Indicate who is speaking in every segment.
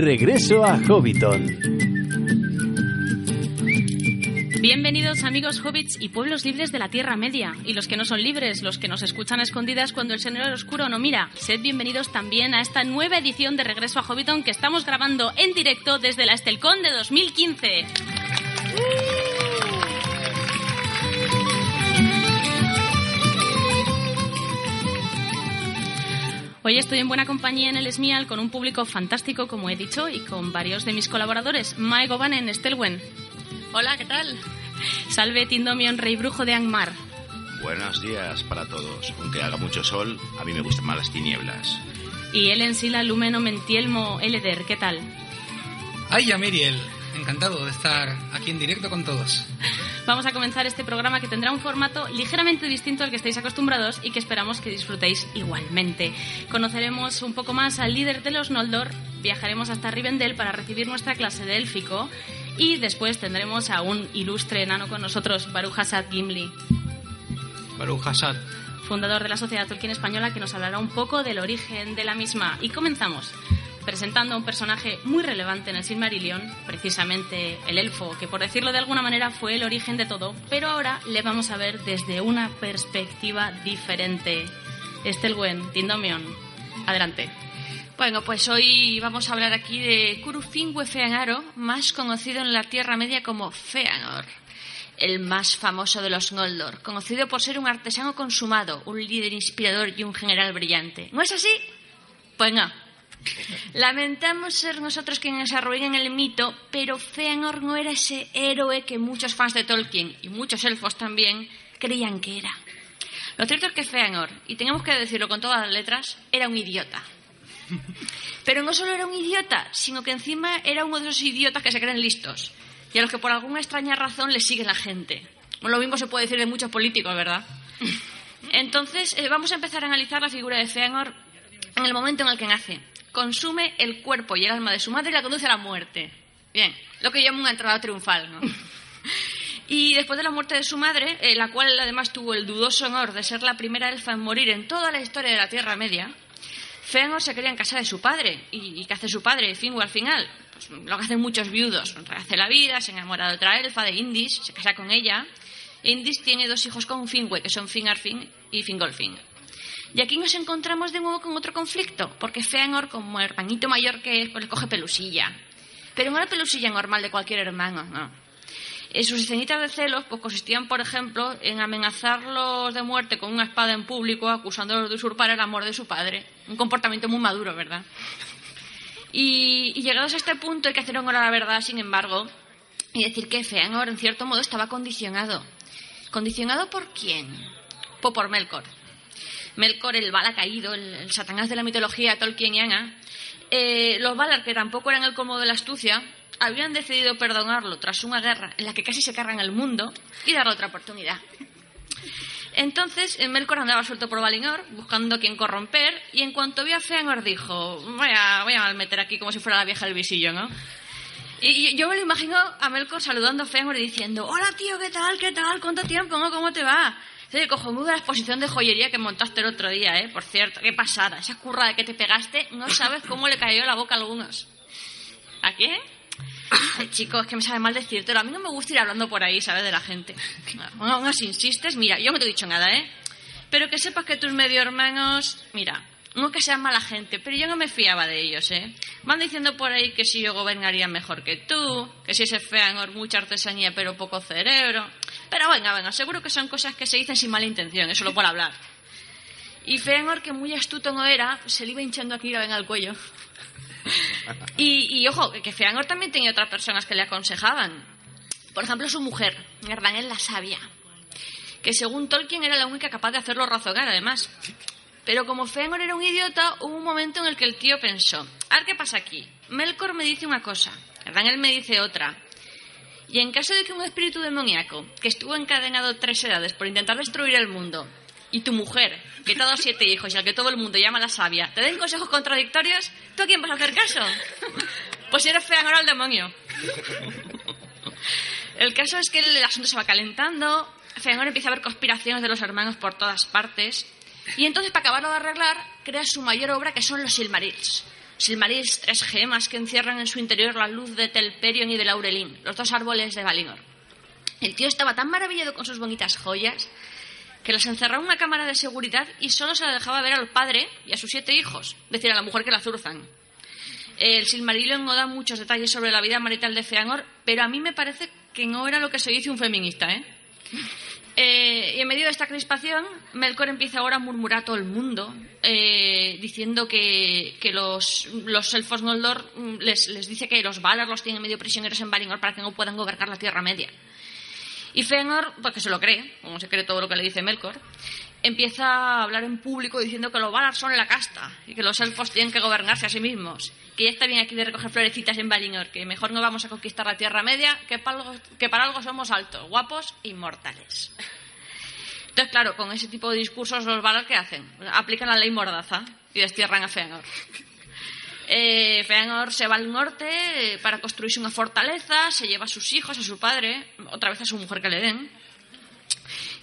Speaker 1: Regreso a Hobbiton.
Speaker 2: Bienvenidos amigos hobbits y pueblos libres de la Tierra Media, y los que no son libres, los que nos escuchan a escondidas cuando el Señor Oscuro no mira. Sed bienvenidos también a esta nueva edición de Regreso a Hobbiton que estamos grabando en directo desde la Estelcón de 2015. Hoy estoy en buena compañía en el Esmial con un público fantástico, como he dicho, y con varios de mis colaboradores. Mae Govanen, Stelwen.
Speaker 3: Hola, ¿qué tal?
Speaker 2: Salve Tindomion, rey brujo de Angmar.
Speaker 4: Buenos días para todos. Aunque haga mucho sol, a mí me gustan más las tinieblas.
Speaker 2: Y Ellen Sila Lumeno Mentielmo Eleder, ¿qué tal?
Speaker 5: Ay, ya Miriel, encantado de estar aquí en directo con todos.
Speaker 2: Vamos a comenzar este programa que tendrá un formato ligeramente distinto al que estáis acostumbrados y que esperamos que disfrutéis igualmente. Conoceremos un poco más al líder de los Noldor, viajaremos hasta Rivendell para recibir nuestra clase de élfico y después tendremos a un ilustre enano con nosotros, Baruch Hassad Gimli.
Speaker 5: Baruch Hassad.
Speaker 2: Fundador de la Sociedad Tolkien Española que nos hablará un poco del origen de la misma. Y comenzamos presentando a un personaje muy relevante en el Silmarillion, precisamente el elfo, que por decirlo de alguna manera fue el origen de todo, pero ahora le vamos a ver desde una perspectiva diferente. Estelwen, Tindomion, adelante.
Speaker 3: Bueno, pues hoy vamos a hablar aquí de Curufingüe Feanaro, más conocido en la Tierra Media como Feanor, el más famoso de los Noldor, conocido por ser un artesano consumado, un líder inspirador y un general brillante. ¿No es así? Pues no. Lamentamos ser nosotros quienes arruinen el mito, pero Feanor no era ese héroe que muchos fans de Tolkien y muchos elfos también creían que era. Lo cierto es que Feanor, y tenemos que decirlo con todas las letras, era un idiota. Pero no solo era un idiota, sino que encima era uno de esos idiotas que se creen listos y a los que por alguna extraña razón le sigue la gente. Bueno, lo mismo se puede decir de muchos políticos, ¿verdad? Entonces, eh, vamos a empezar a analizar la figura de Feanor en el momento en el que nace. Consume el cuerpo y el alma de su madre y la conduce a la muerte. Bien, lo que llama una entrada triunfal, ¿no? Y después de la muerte de su madre, eh, la cual además tuvo el dudoso honor de ser la primera elfa en morir en toda la historia de la Tierra Media, Feanor se quería en casa de su padre. ¿Y, qué hace su padre, Finwë, al final? Pues lo que hacen muchos viudos. Rehace la vida, se enamora de otra elfa, de Indis, se casa con ella. Indis tiene dos hijos con Finwë, que son Finarfin y Fingolfin. Y aquí nos encontramos de nuevo con otro conflicto, porque Feanor, como hermanito mayor que es, pues le coge pelusilla. Pero no la pelusilla normal de cualquier hermano, no. Eh, sus escenitas de celos pues, consistían, por ejemplo, en amenazarlos de muerte con una espada en público, acusándolos de usurpar el amor de su padre. Un comportamiento muy maduro, ¿verdad? Y, llegados a este punto hay que hacer honor a la verdad, sin embargo, y decir que Feanor, en cierto modo, estaba condicionado. ¿Condicionado por quién? Pues por Melkor. Melkor, el Vala caído, el, satanás de la mitología tolkieniana. Eh, los Valar, que tampoco eran el colmo de la astucia, habían decidido perdonarlo tras una guerra en la que casi se cargan el mundo y darle otra oportunidad. Entonces, Melkor andaba suelto por Valinor, buscando a quien corromper, y en cuanto vio a Feanor dijo, voy a, voy meter aquí como si fuera la vieja del visillo, ¿no? Y, yo me lo imagino a Melkor saludando a Feanor y diciendo, hola tío, ¿qué tal? ¿Qué tal? ¿Cuánto tiempo? ¿Cómo te va? Sí, cojonuda la exposición de joyería que montaste el otro día, ¿eh? Por cierto, qué pasada. Esa curra de que te pegaste, no sabes cómo le cayó la boca a algunos. ¿A qué? Ay, chicos, que me sabe mal decírtelo. A mí no me gusta ir hablando por ahí, ¿sabes? De la gente. Aún así insistes, mira, yo no te he dicho nada, ¿eh? Pero que sepas que tus medio hermanos, mira, que sean mala gente, pero yo no me fiaba de ellos, ¿eh? Van diciendo por ahí que si yo gobernaría mejor que tú, que si ese Feanor mucha artesanía pero poco cerebro. Pero venga, venga, seguro que son cosas que se dicen sin mala intención, eso lo puedo hablar. Y Feanor, que muy astuto no era, se le iba hinchando aquí la venga al cuello. Y, ojo, que Feanor también tenía otras personas que le aconsejaban. Por ejemplo, su mujer, Gardanel la Sabia, que según Tolkien era la única capaz de hacerlo razonar, además. Pero como Feanor era un idiota, hubo un momento en el que el tío pensó, a qué pasa aquí. Melkor me dice una cosa, Gardanel me dice otra. Y en caso de que un espíritu demoníaco, que estuvo encadenado tres edades por intentar destruir el mundo, y tu mujer, que te ha dado siete hijos y al que todo el mundo llama la sabia, te den consejos contradictorios, ¿tú a quién vas a hacer caso? Pues eres Feanor al demonio. El caso es que el asunto se va calentando, Feanor empieza a ver conspiraciones de los hermanos por todas partes, y entonces, para acabarlo de arreglar, crea su mayor obra, que son los Silmarils. Silmarils, tres gemas que encierran en su interior la luz de Telperion y de Laurelin, los dos árboles de Valinor. El tío estaba tan maravillado con sus bonitas joyas que las encerraba en una cámara de seguridad y solo se la dejaba ver al padre y a sus siete hijos, es decir, a la mujer que la zurzan. El Silmarillion no da muchos detalles sobre la vida marital de Feanor, pero a mí me parece que no era lo que se dice un feminista, ¿eh? Eh, y en medio de esta crispación, Melkor empieza ahora a murmurar a todo el mundo, eh, diciendo que, los, elfos Noldor mm, les, dice que los Valar los tienen medio prisioneros en Valinor para que no puedan gobernar la Tierra Media. Y Fëanor, porque se lo cree, como se cree todo lo que le dice Melkor, empieza a hablar en público diciendo que los Valar son la casta y que los elfos tienen que gobernarse a sí mismos. Que ya está bien aquí de recoger florecitas en Valinor, que mejor no vamos a conquistar la Tierra Media, que para algo, que para algo somos altos, guapos e inmortales. Entonces, claro, con ese tipo de discursos los Valar, ¿qué hacen? Aplican la ley mordaza y destierran a Fëanor. Eh, Feanor se va al norte eh, para construirse una fortaleza, se lleva a sus hijos, a su padre, otra vez a su mujer que le den.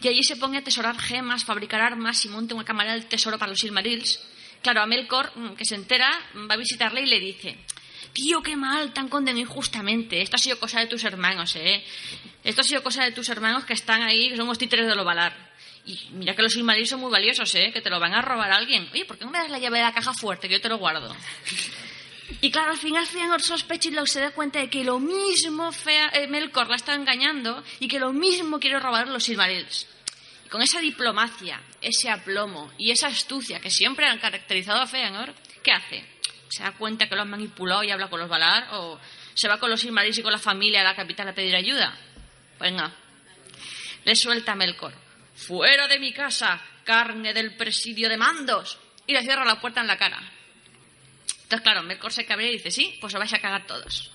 Speaker 3: Y allí se pone a tesorar gemas, fabricar armas y monta una cámara del tesoro para los Silmarils. Claro, a Melkor, mm, que se entera, va a visitarle y le dice: Tío, qué mal, tan condenado injustamente. Esto ha sido cosa de tus hermanos, ¿eh? Esto ha sido cosa de tus hermanos que están ahí, que son los títeres de lo Valar. Y mira que los Silmarils son muy valiosos, ¿eh? Que te lo van a robar a alguien. Oye, ¿por qué no me das la llave de la caja fuerte que yo te lo guardo? Y claro, al final y se da cuenta de que lo mismo Fea, eh, Melkor la está engañando y que lo mismo quiere robar los Silmarils. Y con esa diplomacia, ese aplomo y esa astucia que siempre han caracterizado a Feanor, ¿qué hace? ¿Se da cuenta que lo han manipulado y habla con los Valar? ¿O se va con los Silmarils y con la familia a la capital a pedir ayuda? Venga, le suelta a Melkor. ¡Fuera de mi casa, carne del presidio de mandos! Y le cierra la puerta en la cara. Entonces, claro, Melkor se cabrea y dice, sí, pues os vais a cagar todos.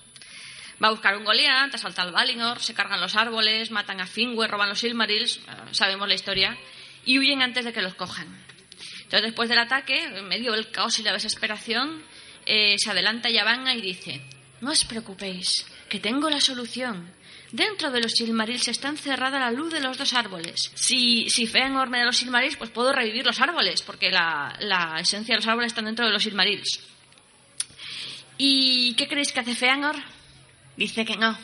Speaker 3: Va a buscar un Goliath, asalta al Valinor, se cargan los árboles, matan a Fingüe, roban los Silmarils, eh, sabemos la historia, y huyen antes de que los cojan. Entonces, después del ataque, en medio del caos y la desesperación, eh, se adelanta Yavanna y dice, no os preocupéis, que tengo la solución. Dentro de los Silmarils está encerrada la luz de los dos árboles. Si, si Feanor me da los Silmarils, pues puedo revivir los árboles, porque la, la esencia de los árboles está dentro de los Silmarils. ¿Y qué creéis que hace Feanor? Dice que no.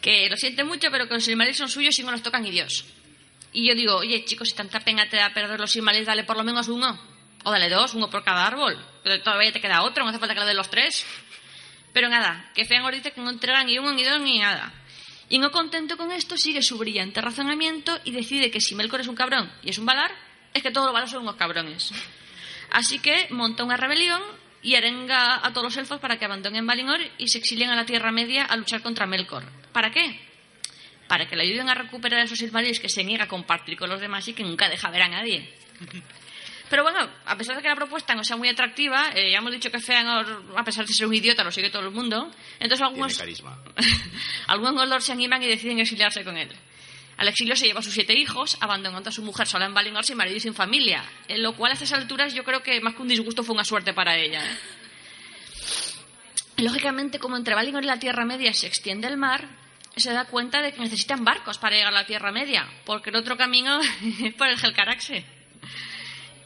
Speaker 3: Que lo siente mucho, pero que los Silmarils son suyos y no los tocan ni Dios. Y yo digo, oye, chicos, si tanta pena te da perder los Silmarils, dale por lo menos uno. O dale dos, uno por cada árbol. Pero todavía te queda otro, no hace falta que le den los tres. Pero nada, que Feanor dice que no entrega ni uno, ni dos, ni nada. Y no contento con esto, sigue su brillante razonamiento y decide que si Melkor es un cabrón y es un Valar, es que todos los Valar son unos cabrones. Así que monta una rebelión y arenga a todos los elfos para que abandonen Valinor y se exilien a la Tierra Media a luchar contra Melkor. ¿Para qué? Para que le ayuden a recuperar esos Silmarils que se niega a compartir con los demás y que nunca deja ver a nadie. Pero bueno, a pesar de que la propuesta no sea muy atractiva, eh, ya hemos dicho que Feanor, a pesar de ser un idiota, lo sigue todo el mundo. Entonces algunos, algunos Gondor se animan y deciden exiliarse con él. Al exilio se lleva a sus siete hijos, abandonando a su mujer sola en Valinor sin marido y sin familia, en lo cual a estas alturas yo creo que más que un disgusto fue una suerte para ella. ¿eh? Lógicamente, como entre Valinor y la Tierra Media se extiende el mar, se da cuenta de que necesitan barcos para llegar a la Tierra Media, porque el otro camino es por el Helcaraxe.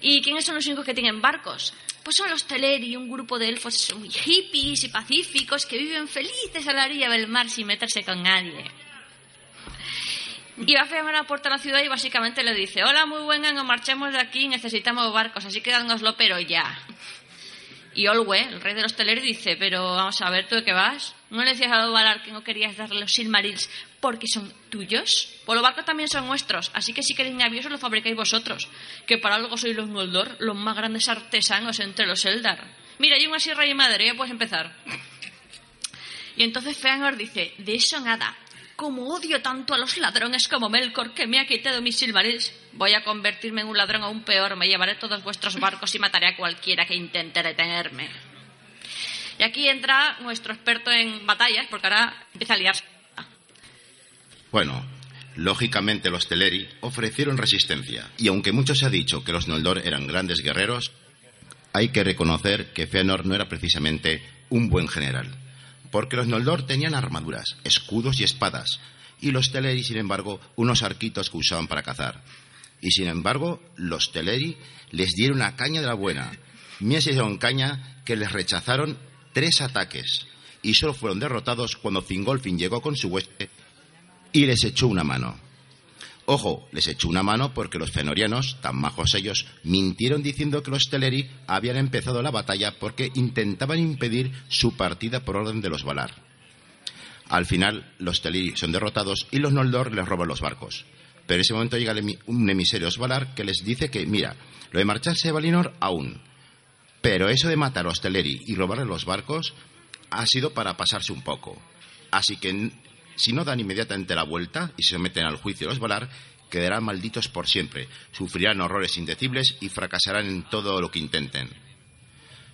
Speaker 3: ¿Y quiénes son los únicos que tienen barcos? Pues son los Teleri, un grupo de elfos muy hippies y pacíficos que viven felices a la orilla del mar sin meterse con nadie. Y va a a la puerta de la ciudad y básicamente le dice, hola, muy buena, nos marchemos de aquí, necesitamos barcos, así que dánoslo, pero ya. Y Olwe, el rey de los Teleri, dice, pero vamos a ver, ¿tú de qué vas? ¿No le decías a Valar que no querías darle los Silmarils porque son tuyos? Pues los barcos también son nuestros, así que si queréis navíos los fabricáis vosotros, que para algo sois los Noldor, los más grandes artesanos entre los Eldar. Mira, hay una sierra y madre, ya puedes empezar. Y entonces Feanor dice, de eso nada, como odio tanto a los ladrones como Melkor, que me ha quitado mis silmarils, voy a convertirme en un ladrón aún peor, me llevaré todos vuestros barcos y mataré a cualquiera que intente detenerme. Y aquí entra nuestro experto en batallas, porque ahora empieza a liarse.
Speaker 4: Bueno, lógicamente los Teleri ofrecieron resistencia, y aunque mucho se ha dicho que los Noldor eran grandes guerreros, hay que reconocer que Fëanor no era precisamente un buen general porque los Noldor tenían armaduras, escudos y espadas, y los Teleri, sin embargo, unos arquitos que usaban para cazar. Y sin embargo, los Teleri les dieron una caña de la buena. Mies y caña que les rechazaron tres ataques y solo fueron derrotados cuando Fingolfin llegó con su hueste y les echó una mano. Ojo, les echó una mano porque los fenorianos, tan majos ellos, mintieron diciendo que los Teleri habían empezado la batalla porque intentaban impedir su partida por orden de los Valar. Al final, los Teleri son derrotados y los Noldor les roban los barcos. Pero en ese momento llega un emisario Valar que les dice que, mira, lo de marcharse de Valinor aún, pero eso de matar a los Teleri y robarle los barcos ha sido para pasarse un poco. Así que si no dan inmediatamente la vuelta y se meten al juicio de los Valar, quedarán malditos por siempre, sufrirán horrores indecibles y fracasarán en todo lo que intenten.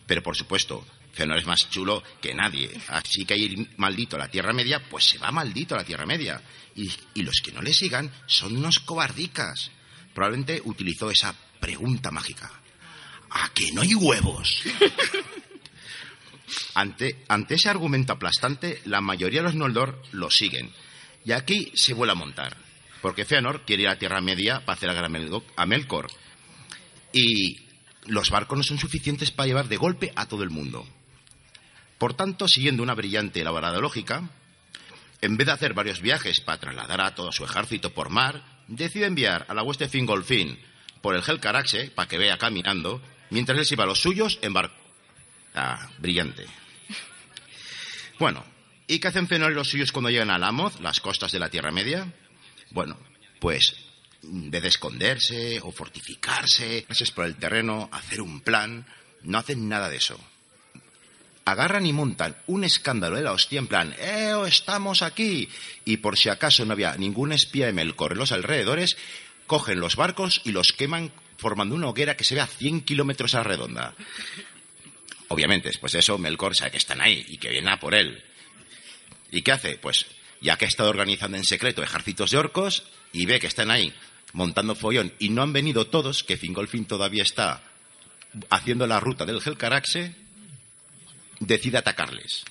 Speaker 4: Pero por supuesto, Fëanor es más chulo que nadie, así que ir maldito a la Tierra Media, pues se va maldito a la Tierra Media. Y, y los que no le sigan son unos cobardicas. Probablemente utilizó esa pregunta mágica. ¿A que no hay huevos? Ante, ese argumento aplastante, la mayoría de los Noldor lo siguen. Y aquí se vuelve a montar. Porque Feanor quiere ir a Tierra Media para hacer a Melkor. Y los barcos no son suficientes para llevar de golpe a todo el mundo. Por tanto, siguiendo una brillante y elaborada lógica, en vez de hacer varios viajes para trasladar a todo su ejército por mar, decide enviar a la hueste Fingolfin por el Helcaraxe para que vea caminando, mientras él se iba a los suyos en barco. Ah, brillante. Bueno, ¿y qué hacen y los suyos cuando llegan a Lamoth, las costas de la Tierra Media? Bueno, pues de esconderse o fortificarse, es por el terreno, hacer un plan, no hacen nada de eso. Agarran y montan un escándalo de la hostia en plan, ¡eh, estamos aquí! Y por si acaso no había ningún espía de Melkor en los alrededores, cogen los barcos y los queman formando una hoguera que se ve a 100 kilómetros a redonda. Obviamente, después de eso, Melkor sabe que están ahí y que viene a por él. ¿Y qué hace? Pues, ya que ha estado organizando en secreto ejércitos de orcos y ve que están ahí montando follón y no han venido todos, que Fingolfin todavía está haciendo la ruta del Helcaraxe, decide atacarles.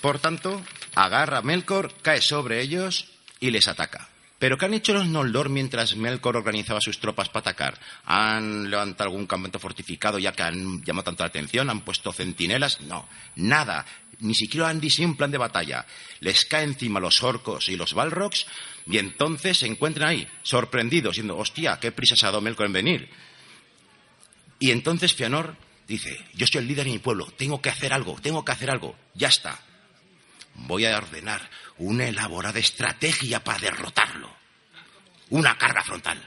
Speaker 4: Por tanto, agarra a Melkor, cae sobre ellos y les ataca. ¿Pero qué han hecho los Noldor mientras Melkor organizaba sus tropas para atacar? ¿Han levantado algún campamento fortificado ya que han llamado tanto la atención? ¿Han puesto centinelas? No, nada. Ni siquiera han diseñado un plan de batalla. Les cae encima los orcos y los balrogs y entonces se encuentran ahí, sorprendidos, diciendo, hostia, qué prisa se ha dado Melkor en venir. Y entonces Fianor dice, yo soy el líder de mi pueblo, tengo que hacer algo, tengo que hacer algo, ya está voy a ordenar una elaborada estrategia para derrotarlo. Una carga frontal.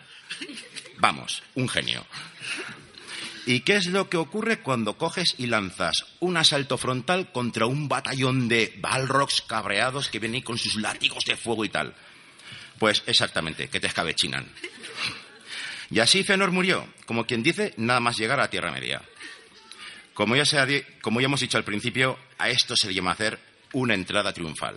Speaker 4: Vamos, un genio. ¿Y qué es lo que ocurre cuando coges y lanzas un asalto frontal contra un batallón de balrogs cabreados que vienen con sus látigos de fuego y tal? Pues exactamente, que te escabechinan. Y así Fëanor murió, como quien dice, nada más llegar a Tierra Media. Como ya, como ya hemos dicho al principio, a esto se le llama hacer una entrada triunfal.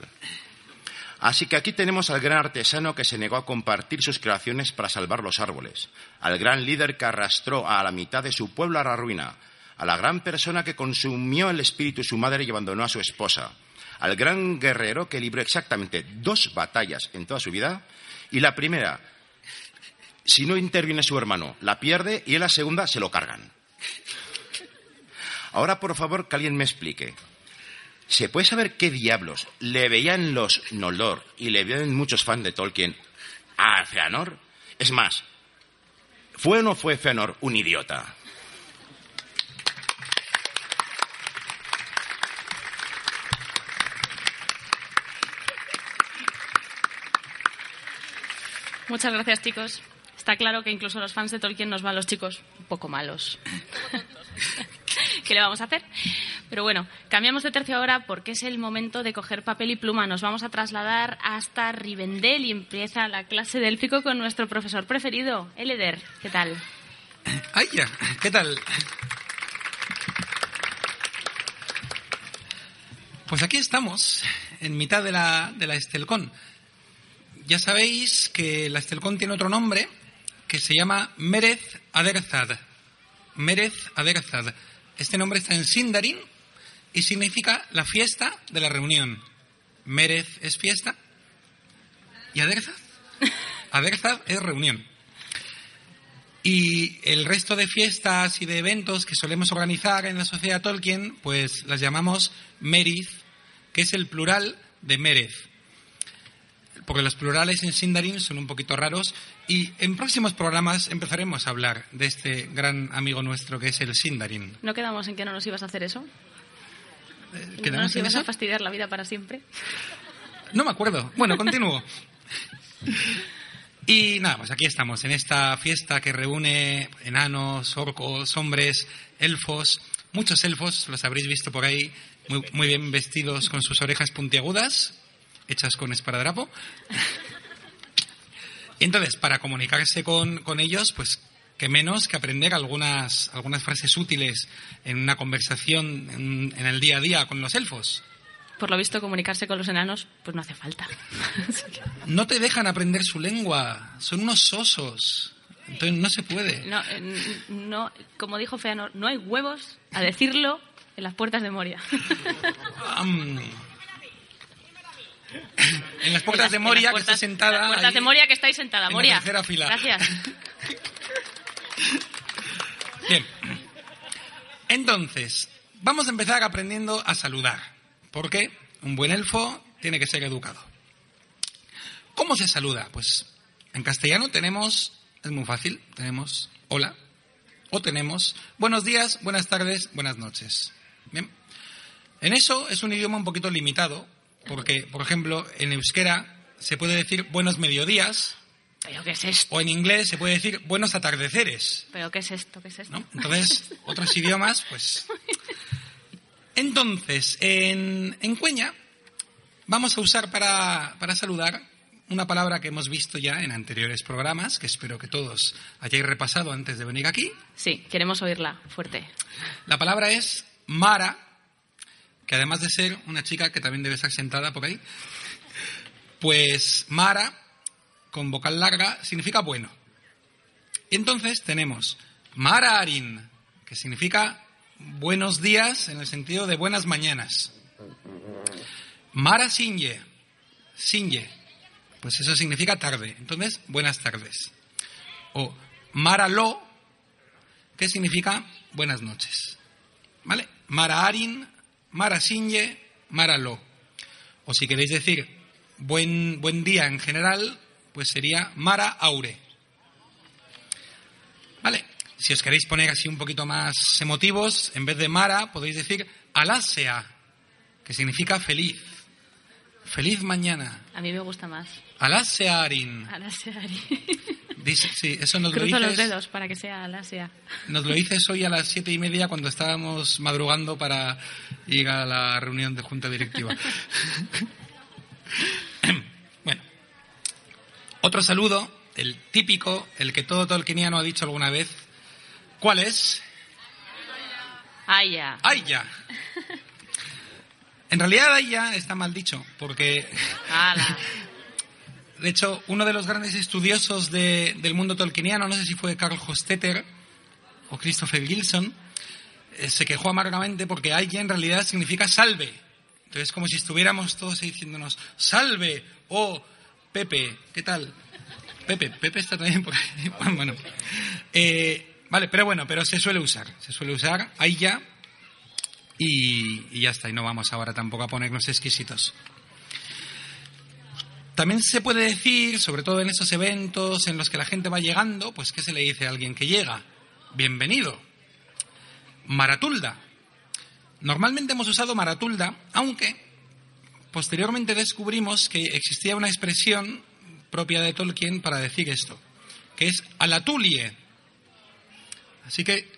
Speaker 4: Así que aquí tenemos al gran artesano que se negó a compartir sus creaciones para salvar los árboles, al gran líder que arrastró a la mitad de su pueblo a la ruina, a la gran persona que consumió el espíritu de su madre y abandonó a su esposa, al gran guerrero que libró exactamente dos batallas en toda su vida, y la primera, si no interviene su hermano, la pierde y en la segunda se lo cargan. Ahora, por favor, que alguien me explique. ¿Se puede saber qué diablos le veían los Noldor y le veían muchos fans de Tolkien a Feanor? Es más, ¿fue o no fue Feanor un idiota?
Speaker 2: Muchas gracias, chicos. Está claro que incluso los fans de Tolkien nos van los chicos un poco malos. ¿Qué le vamos a hacer? Pero bueno, cambiamos de tercio ahora porque es el momento de coger papel y pluma. Nos vamos a trasladar hasta Rivendell y empieza la clase de élfico con nuestro profesor preferido, Eleder. ¿Qué tal?
Speaker 5: ¡Ay, ya! ¿Qué tal? Pues aquí estamos, en mitad de la, de la Estelcón. Ya sabéis que la Estelcón tiene otro nombre que se llama Merez Aderzad. Merez Aderzad. Este nombre está en Sindarin y significa la fiesta de la reunión. Merez es fiesta y Aderzad. Aderzad es reunión. Y el resto de fiestas y de eventos que solemos organizar en la sociedad Tolkien, pues las llamamos Meriz, que es el plural de Merez. Porque los plurales en Sindarin son un poquito raros y en próximos programas empezaremos a hablar de este gran amigo nuestro que es el Sindarin.
Speaker 2: ¿No quedamos en que no nos ibas a hacer eso? ¿No
Speaker 5: ¿Quedamos
Speaker 2: nos
Speaker 5: en
Speaker 2: ibas
Speaker 5: eso?
Speaker 2: a fastidiar la vida para siempre?
Speaker 5: No me acuerdo. Bueno, continúo. Y nada, pues aquí estamos, en esta fiesta que reúne enanos, orcos, hombres, elfos, muchos elfos, los habréis visto por ahí, muy, muy bien vestidos con sus orejas puntiagudas, hechas con esparadrapo. Y entonces, para comunicarse con, con ellos, pues que menos que aprender algunas, algunas frases útiles en una conversación en- en el día a día con los elfos.
Speaker 2: Por lo visto, comunicarse con los enanos, pues no hace falta.
Speaker 5: No te dejan aprender su lengua, son unos osos. Entonces no se puede.
Speaker 2: no, no, como dijo Feanor, no hay huevos a decirlo en las puertas de Moria.
Speaker 5: Am. en las puertas
Speaker 2: En
Speaker 5: de
Speaker 2: las-
Speaker 5: Moria,
Speaker 2: en las
Speaker 5: que está
Speaker 2: puertas-
Speaker 5: sentada.
Speaker 2: en las puertas
Speaker 5: ahí.
Speaker 2: de Moria que estáis sentada,
Speaker 5: en la
Speaker 2: Moria.
Speaker 5: tercera fila.
Speaker 2: Gracias.
Speaker 5: Bien. Entonces, vamos a empezar aprendiendo a saludar. Porque un buen elfo tiene que ser educado. ¿Cómo se saluda? Pues en castellano tenemos, es muy fácil, tenemos hola o tenemos buenos días, buenas tardes, buenas noches. Bien. En eso es un idioma un poquito limitado, porque, por ejemplo, en euskera se puede decir buenos mediodías,
Speaker 2: ¿Pero qué es esto?
Speaker 5: o en inglés se puede decir buenos atardeceres.
Speaker 2: ¿Pero qué es esto? ¿Qué es esto?
Speaker 5: ¿no? Entonces, otros idiomas, pues. Entonces, en, en Cueña vamos a usar para, para saludar una palabra que hemos visto ya en anteriores programas, que espero que todos hayáis repasado antes de venir aquí.
Speaker 2: Sí, queremos oírla fuerte.
Speaker 5: La palabra es Mara, que además de ser una chica que también debe estar sentada por ahí, pues Mara, con vocal larga, significa bueno. Entonces tenemos Mara Arin, que significa buenos días en el sentido de buenas mañanas. Mara Sinye, Sinye, pues eso significa tarde. Entonces, buenas tardes. O Mara Lo, que significa buenas noches. ¿Vale? Mara Arin, Mara Sinye, Mara Lo. O si queréis decir buen, buen día en general, pues sería Mara Aure. ¿Vale? Si os queréis poner así un poquito más emotivos, en vez de Mara podéis decir Alasea, que significa feliz. Feliz mañana.
Speaker 2: A mí me gusta más.
Speaker 5: Alasea Arin. Dice, sí, eso nos lo
Speaker 2: Cruzo los
Speaker 5: dices.
Speaker 2: dedos para que sea Alasia.
Speaker 5: Nos lo dices hoy a las siete y media cuando estábamos madrugando para ir a la reunión de junta directiva. otro saludo, el típico, el que todo tolkieniano ha dicho alguna vez. ¿Cuál es?
Speaker 2: ¡Ay, ya!
Speaker 5: ¡Ay ya! En realidad ¡ay ya! está mal dicho, porque. De hecho, uno de los grandes estudiosos de- del mundo tolkieniano, no sé si fue Carl Hostetter o Christopher Gilson, eh, se quejó amargamente porque Aya en realidad significa salve. Entonces, como si estuviéramos todos ahí diciéndonos, salve, oh, Pepe, ¿qué tal? Pepe, Pepe está también por ahí. Bueno, Eh, vale, pero bueno, pero se suele usar, se suele usar Aya y, y ya está, y no vamos ahora tampoco a ponernos exquisitos. También se puede decir, sobre todo en esos eventos en los que la gente va llegando, pues ¿qué se le dice a alguien que llega? Bienvenido. Maratulda. Normalmente hemos usado maratulda, aunque posteriormente descubrimos que existía una expresión propia de Tolkien para decir esto, que es alatulie. Así que,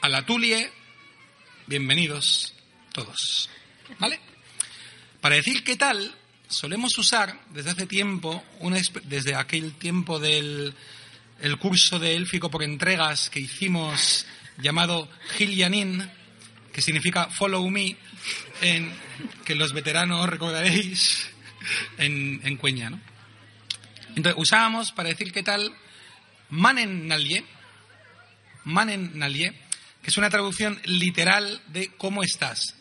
Speaker 5: alatulie, bienvenidos todos. ¿Vale? Para decir qué tal, solemos usar desde hace tiempo, una desde aquel tiempo del el curso de élfico por entregas que hicimos llamado Gillianin, que significa follow me, en, que los veteranos recordaréis en, en Cueña. ¿no? Entonces usábamos para decir qué tal manen nalie, manen nalie, que es una traducción literal de cómo estás.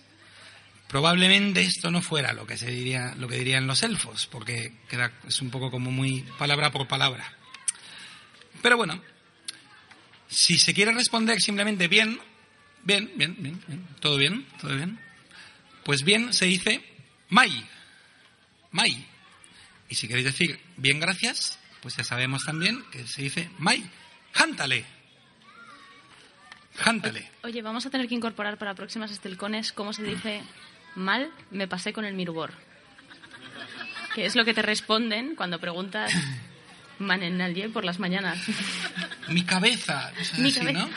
Speaker 5: Probablemente esto no fuera lo que se diría, lo que dirían los elfos, porque queda, es un poco como muy palabra por palabra. Pero bueno, Si se quiere responder simplemente bien, bien, bien, bien, bien, todo bien, todo bien, pues bien se dice mai, mai. Y si queréis decir bien gracias, pues ya sabemos también que se dice mai, jántale. Jántale.
Speaker 2: Oye, vamos a tener que incorporar para próximas estelcones cómo se dice mal me pasé con el mirubor. Que es lo que te responden cuando preguntas manenalje por las mañanas.
Speaker 5: Mi cabeza,
Speaker 2: Mi cabeza.
Speaker 5: ¿no?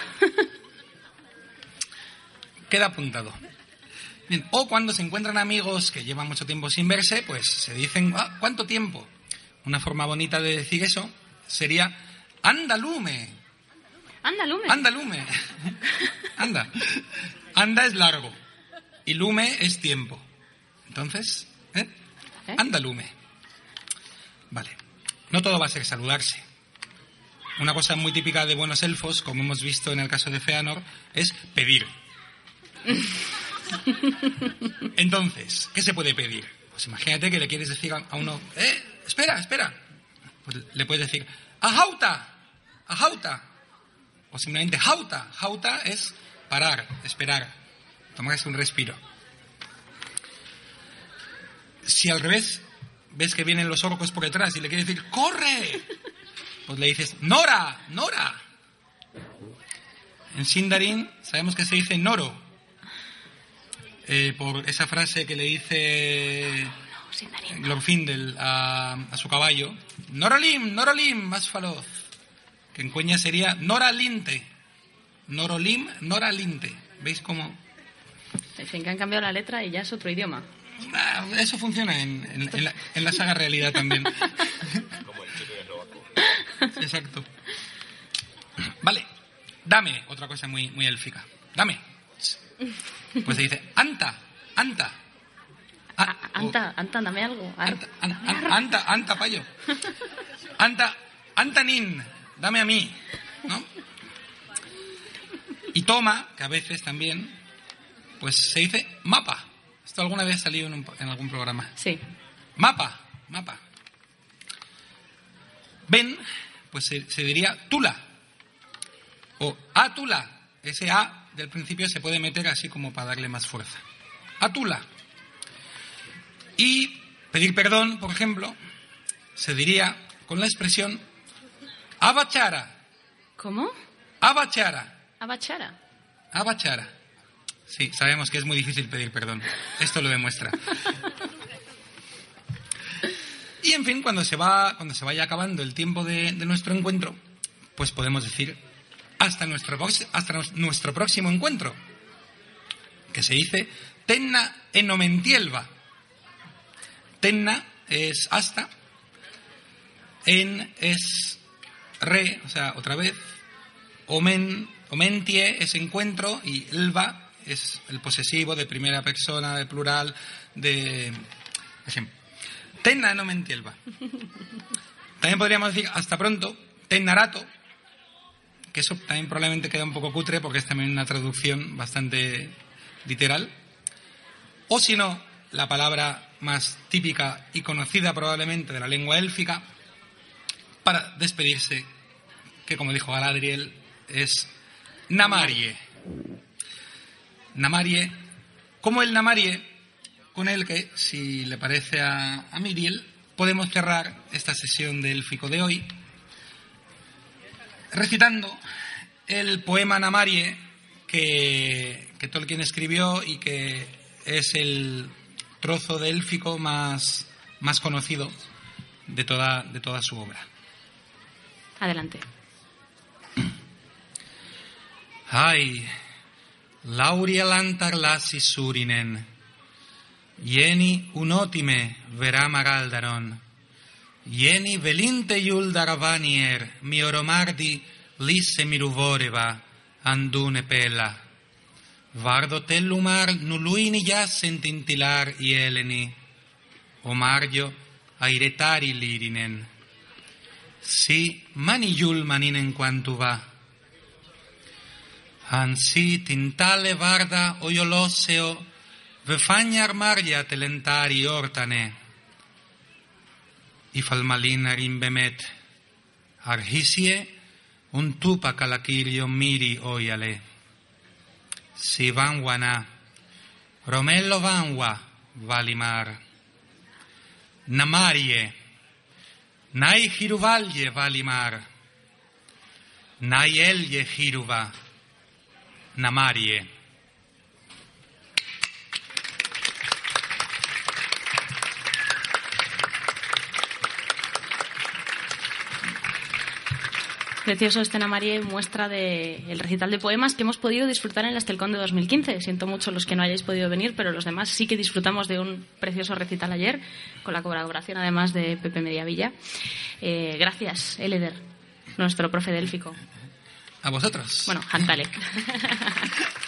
Speaker 5: Queda apuntado. Bien, O cuando se encuentran amigos que llevan mucho tiempo sin verse, pues se dicen, "Ah, ¿cuánto tiempo? Una forma bonita de decir eso sería, andalume,
Speaker 2: Anda, Lume.
Speaker 5: andalume. Anda. Anda es largo y lume es tiempo. Entonces, ¿eh?
Speaker 2: ¿Eh?
Speaker 5: Andalume. Vale. No todo va a ser saludarse. Una cosa muy típica de buenos elfos, como hemos visto en el caso de Feanor, es pedir. Entonces, ¿qué se puede pedir? Pues imagínate que le quieres decir a uno, eh, espera, espera. Pues le puedes decir, ajauta, ajauta. O simplemente jauta. Jauta es parar, esperar, tomarse un respiro. Si al revés ves que vienen los orcos por detrás y le quieres decir, ¡corre! Pues le dices, ¡Nora! ¡Nora! En Sindarin sabemos que se dice Noro. Eh, por esa frase que le dice
Speaker 2: No, Sindarin.
Speaker 5: Glorfindel a, a su caballo. Norolim, Norolim, más faloz. Que en cuña sería Noralinte. Norolim, Noralinte. ¿Veis cómo?
Speaker 2: En fin, que han cambiado la letra y ya es otro idioma.
Speaker 5: Ah, eso funciona en, en- en la, en la saga realidad también. Exacto. Vale, dame otra cosa muy, muy élfica. Dame. Pues se dice anta, anta. Ah,
Speaker 2: A- anta, anta, dame algo.
Speaker 5: Anta, an- an- anta, anta, payo. Anta, antanin, dame a mí, ¿no? Y toma, que a veces también, pues se dice mapa. Esto alguna vez ha salido en, un- en algún programa.
Speaker 2: Sí.
Speaker 5: Mapa, mapa. Ven, pues se, se diría tula. O atula. Ese A del principio se puede meter así como para darle más fuerza. Atula. Y pedir perdón, por ejemplo, se diría con la expresión abachara,
Speaker 2: ¿Cómo?
Speaker 5: abachara,
Speaker 2: Abachara.
Speaker 5: abachara. Sí, sabemos que es muy difícil pedir perdón. Esto lo demuestra. Y en fin, cuando se va, cuando se vaya acabando el tiempo de, de nuestro encuentro, pues podemos decir hasta nuestro, hasta nuestro próximo encuentro, que se dice tenna enomentielva. Tenna es hasta, en es re, o sea, otra vez, omen, omentie es encuentro y elva es el posesivo de primera persona, de plural, de... Tenna no mentielva. También podríamos decir hasta pronto, tennarato, que eso también probablemente queda un poco cutre porque es también una traducción bastante literal. O si no, la palabra más típica y conocida probablemente de la lengua élfica para despedirse, que como dijo Galadriel, es namarie. Namarie, como el namarie con el que, si le parece a, a Miriel, podemos cerrar esta sesión de élfico de hoy recitando el poema Namarie que, que Tolkien escribió y que es el trozo de élfico más, más conocido de toda, de toda su obra.
Speaker 2: Adelante.
Speaker 5: Ai, laurialantar lassi surinen, jeni unotime verama galdaron, Ieni velinteiul daravanier, mioromardi lisse miruvoriva, andune pella. Vardo tellumar nuluini jassent intilar ieleni, omario airetari lirinen. Si maniul maninen quantuva. Ansi tintale varda oioloseo, vefagnar maria telentari ortane Ifalmalina rimbemet, arhisie un tupa calakilio miri oyale. Si vanguana, Romello vanwa, valimar. Namarie, nai hiruvalje valimar. Nai elje hiruva, namarie.
Speaker 2: Precioso Estena María muestra del el recital de poemas que hemos podido disfrutar en la Estelcón de 2015. Siento mucho los que no hayáis podido venir, pero los demás sí que disfrutamos de un precioso recital ayer, con la colaboración además de Pepe Mediavilla. Eh, gracias, Eleder, nuestro profe délfico.
Speaker 5: A vosotros.
Speaker 2: Bueno, Jantale.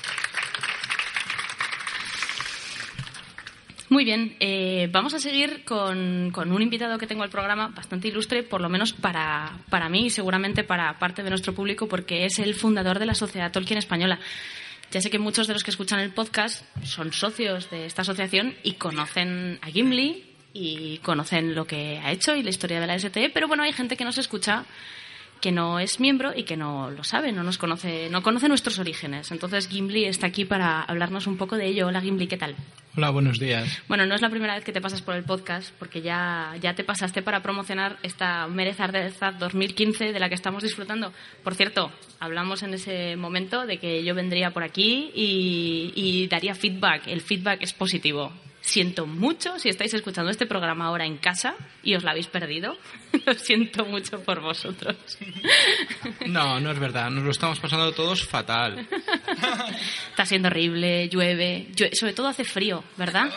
Speaker 2: Muy bien, eh, vamos a seguir con, un invitado que tengo al programa bastante ilustre, por lo menos para, para mí y seguramente para parte de nuestro público, porque es el fundador de la Sociedad Tolkien Española. Ya sé que muchos de los que escuchan el podcast son socios de esta asociación y conocen a Gimli y conocen lo que ha hecho y la historia de la STE, pero bueno, hay gente que nos escucha que no es miembro y que no lo sabe, no nos conoce, no conoce nuestros orígenes. Entonces Gimli está aquí para hablarnos un poco de ello. Hola Gimli, ¿qué tal?
Speaker 6: Hola, buenos días.
Speaker 2: Bueno, no es la primera vez que te pasas por el podcast, porque ya, ya te pasaste para promocionar esta Merez Ardeza 2015 de la que estamos disfrutando. Por cierto, hablamos en ese momento de que yo vendría por aquí y, y daría feedback. El feedback es positivo siento mucho si estáis escuchando este programa ahora en casa y os la habéis perdido. lo siento mucho por vosotros.
Speaker 6: No, no es verdad. Nos lo estamos pasando todos fatal.
Speaker 2: Está siendo horrible, llueve, llueve, sobre todo hace frío, ¿verdad?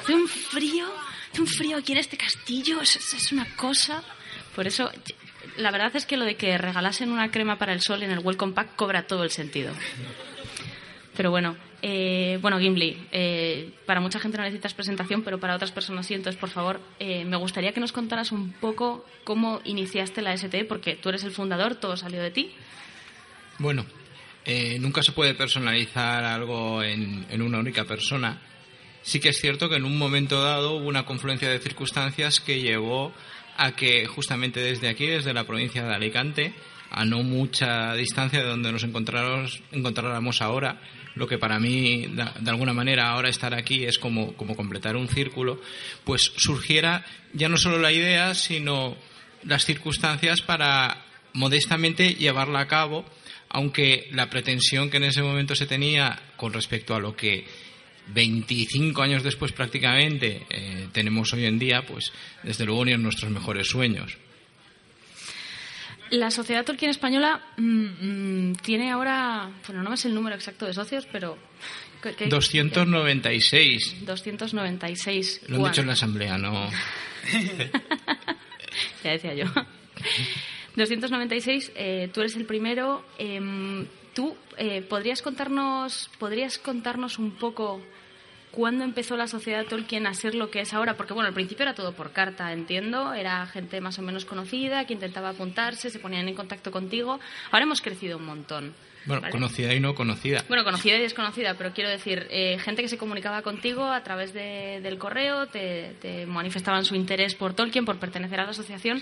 Speaker 2: Hace un frío, hace un frío aquí en este castillo, es, es una cosa. Por eso, la verdad es que lo de que regalasen una crema para el sol en el Welcome Pack cobra todo el sentido. Pero bueno, eh, bueno, Gimli, eh, para mucha gente no necesitas presentación, pero para otras personas sí. Entonces, por favor, eh, me gustaría que nos contaras un poco cómo iniciaste la STE, porque tú eres el fundador, todo salió de ti.
Speaker 6: Bueno, nunca se puede personalizar algo en, en una única persona. Sí que es cierto que en un momento dado hubo una confluencia de circunstancias que llevó a que justamente desde aquí, desde la provincia de Alicante, a no mucha distancia de donde nos encontráramos ahora, lo que para mí, de alguna manera, ahora estar aquí es como, como completar un círculo, pues surgiera ya no solo la idea, sino las circunstancias para modestamente llevarla a cabo, aunque la pretensión que en ese momento se tenía con respecto a lo que 25 años después prácticamente eh, tenemos hoy en día, pues desde luego ni en nuestros mejores sueños.
Speaker 2: La Sociedad Tolkien Española mm, mm, tiene ahora, bueno, no es el número exacto de socios, pero...
Speaker 6: ¿qué, 296.
Speaker 2: 296.
Speaker 6: Lo han dicho en la asamblea, no...
Speaker 2: ya decía yo. 296, eh, tú eres el primero. Em, ¿Tú eh, podrías contarnos, podrías contarnos un poco ¿Cuándo empezó la sociedad Tolkien a ser lo que es ahora? Porque, bueno, al principio era todo por carta, entiendo. Era gente más o menos conocida que intentaba apuntarse, se ponían en contacto contigo. Ahora hemos crecido un montón.
Speaker 6: Bueno, conocida y no conocida.
Speaker 2: Bueno, conocida y desconocida, pero quiero decir, eh, gente que se comunicaba contigo a través del correo, te, te manifestaban su interés por Tolkien, por pertenecer a la asociación.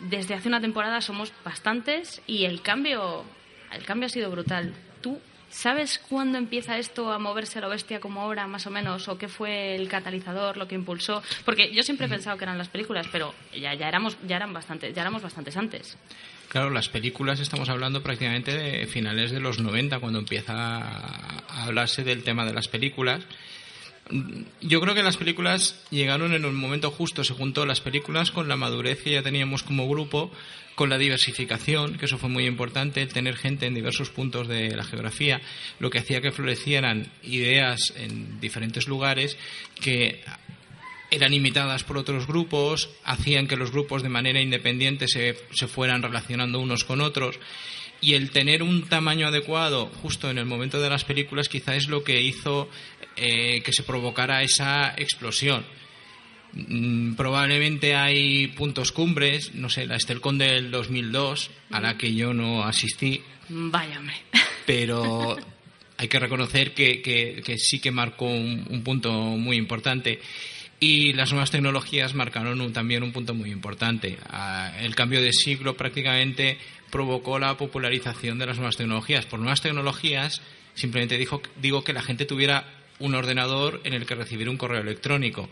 Speaker 2: Desde hace una temporada somos bastantes y el cambio, el cambio ha sido brutal. ¿Tú ¿Sabes cuándo empieza esto a moverse a lo bestia como ahora, más o menos? ¿O qué fue el catalizador, lo que impulsó? Porque yo siempre he pensado que eran las películas, pero ya, ya, éramos, ya, eran bastante, ya éramos bastantes antes.
Speaker 6: Claro, las películas estamos hablando prácticamente de finales de los 90, cuando empieza a hablarse del tema de las películas. Yo creo que las películas llegaron en un momento justo, se juntó las películas con la madurez que ya teníamos como grupo, con la diversificación, que eso fue muy importante, tener gente en diversos puntos de la geografía, lo que hacía que florecieran ideas en diferentes lugares que eran imitadas por otros grupos, hacían que los grupos de manera independiente se, se fueran relacionando unos con otros y el tener un tamaño adecuado justo en el momento de las películas quizá es lo que hizo eh, que se provocara esa explosión. Mm, probablemente hay puntos cumbres, no sé, la Estelcon del 2002, a la que yo no asistí.
Speaker 2: Vaya,
Speaker 6: Pero hay que reconocer que, sí que marcó un, punto muy importante. Y las nuevas tecnologías marcaron un- también un punto muy importante. Ah, El cambio de siglo prácticamente provocó la popularización de las nuevas tecnologías. Por nuevas tecnologías, simplemente dijo, digo que la gente tuviera un ordenador en el que recibir un correo electrónico.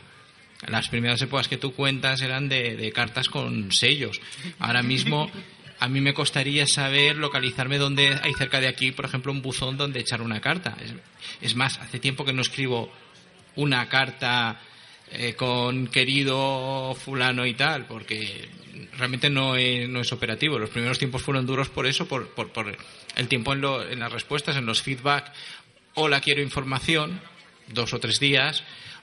Speaker 6: Las primeras épocas que tú cuentas eran de, cartas con sellos. Ahora mismo a mí me costaría saber localizarme dónde hay cerca de aquí, por ejemplo, un buzón donde echar una carta. Es más, hace tiempo que no escribo una carta eh, con querido fulano y tal, porque realmente no es, no es operativo. Los primeros tiempos fueron duros por eso, por, por, el tiempo en, lo- en las respuestas, en los feedback. Hola, quiero información, dos o tres días.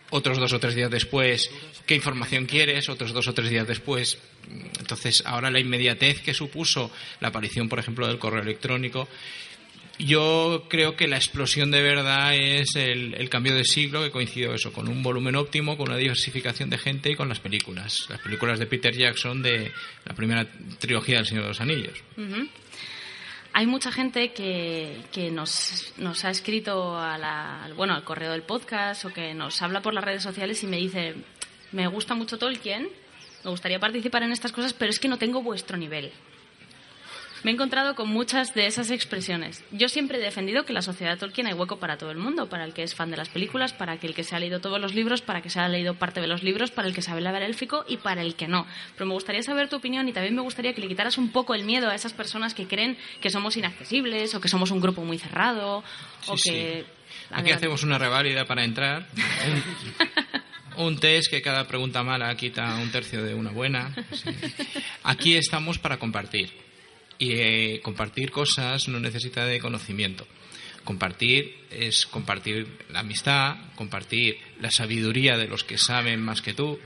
Speaker 6: Otros dos o tres días después, ¿qué información quieres? Otros dos o tres días después. Entonces, ahora la inmediatez que supuso la aparición, por ejemplo, del correo electrónico, yo creo que la explosión de verdad es el, el cambio de siglo que coincidió eso, con un volumen óptimo, con una diversificación de gente y con las películas. Las películas de Peter Jackson de la primera trilogía del Señor de los Anillos.
Speaker 2: Hay mucha gente que, que nos, nos ha escrito a la- bueno, al correo del podcast o que nos habla por las redes sociales y me dice, me gusta mucho Tolkien, me gustaría participar en estas cosas, pero es que no tengo vuestro nivel. Me he encontrado con muchas de esas expresiones. Yo siempre he defendido que en la sociedad de Tolkien hay hueco para todo el mundo, para el que es fan de las películas, para que el que se ha leído todos los libros, para que se ha leído parte de los libros, para el que sabe hablar élfico y para el que no. Pero me gustaría saber tu opinión y también me gustaría que le quitaras un poco el miedo a esas personas que creen que somos inaccesibles o que somos un grupo muy cerrado o que...
Speaker 6: Aquí hacemos una reválida para entrar. Un, un test que cada pregunta mala quita un tercio de una buena. Sí. Aquí estamos para compartir. Y eh, compartir cosas no necesita de conocimiento. Compartir es compartir la amistad, compartir la sabiduría de los que saben más que tú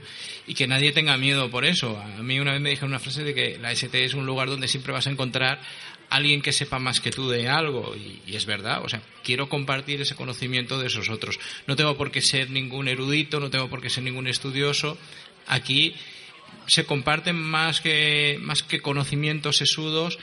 Speaker 6: y que nadie tenga miedo por eso. A mí una vez me dijeron una frase de que la ST es un lugar donde siempre vas a encontrar alguien que sepa más que tú de algo y, y es verdad, o sea, quiero compartir ese conocimiento de esos otros. No tengo por qué ser ningún erudito, no tengo por qué ser ningún estudioso. Aquí se comparten más que, más que conocimientos sesudos,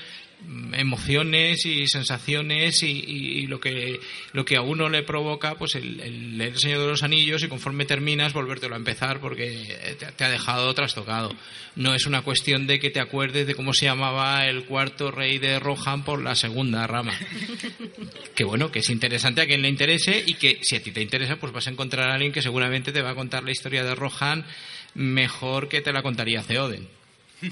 Speaker 6: emociones y sensaciones y, y- y lo que lo que a uno le provoca pues el, el leer el Señor de los Anillos y conforme terminas volvértelo a empezar porque te, te ha dejado trastocado. No es una cuestión de que te acuerdes de cómo se llamaba el cuarto rey de Rohan por la segunda rama. Que bueno que es interesante a quien le interese y que si a ti te interesa pues vas a encontrar a alguien que seguramente te va a contar la historia de Rohan mejor que te la contaría Theoden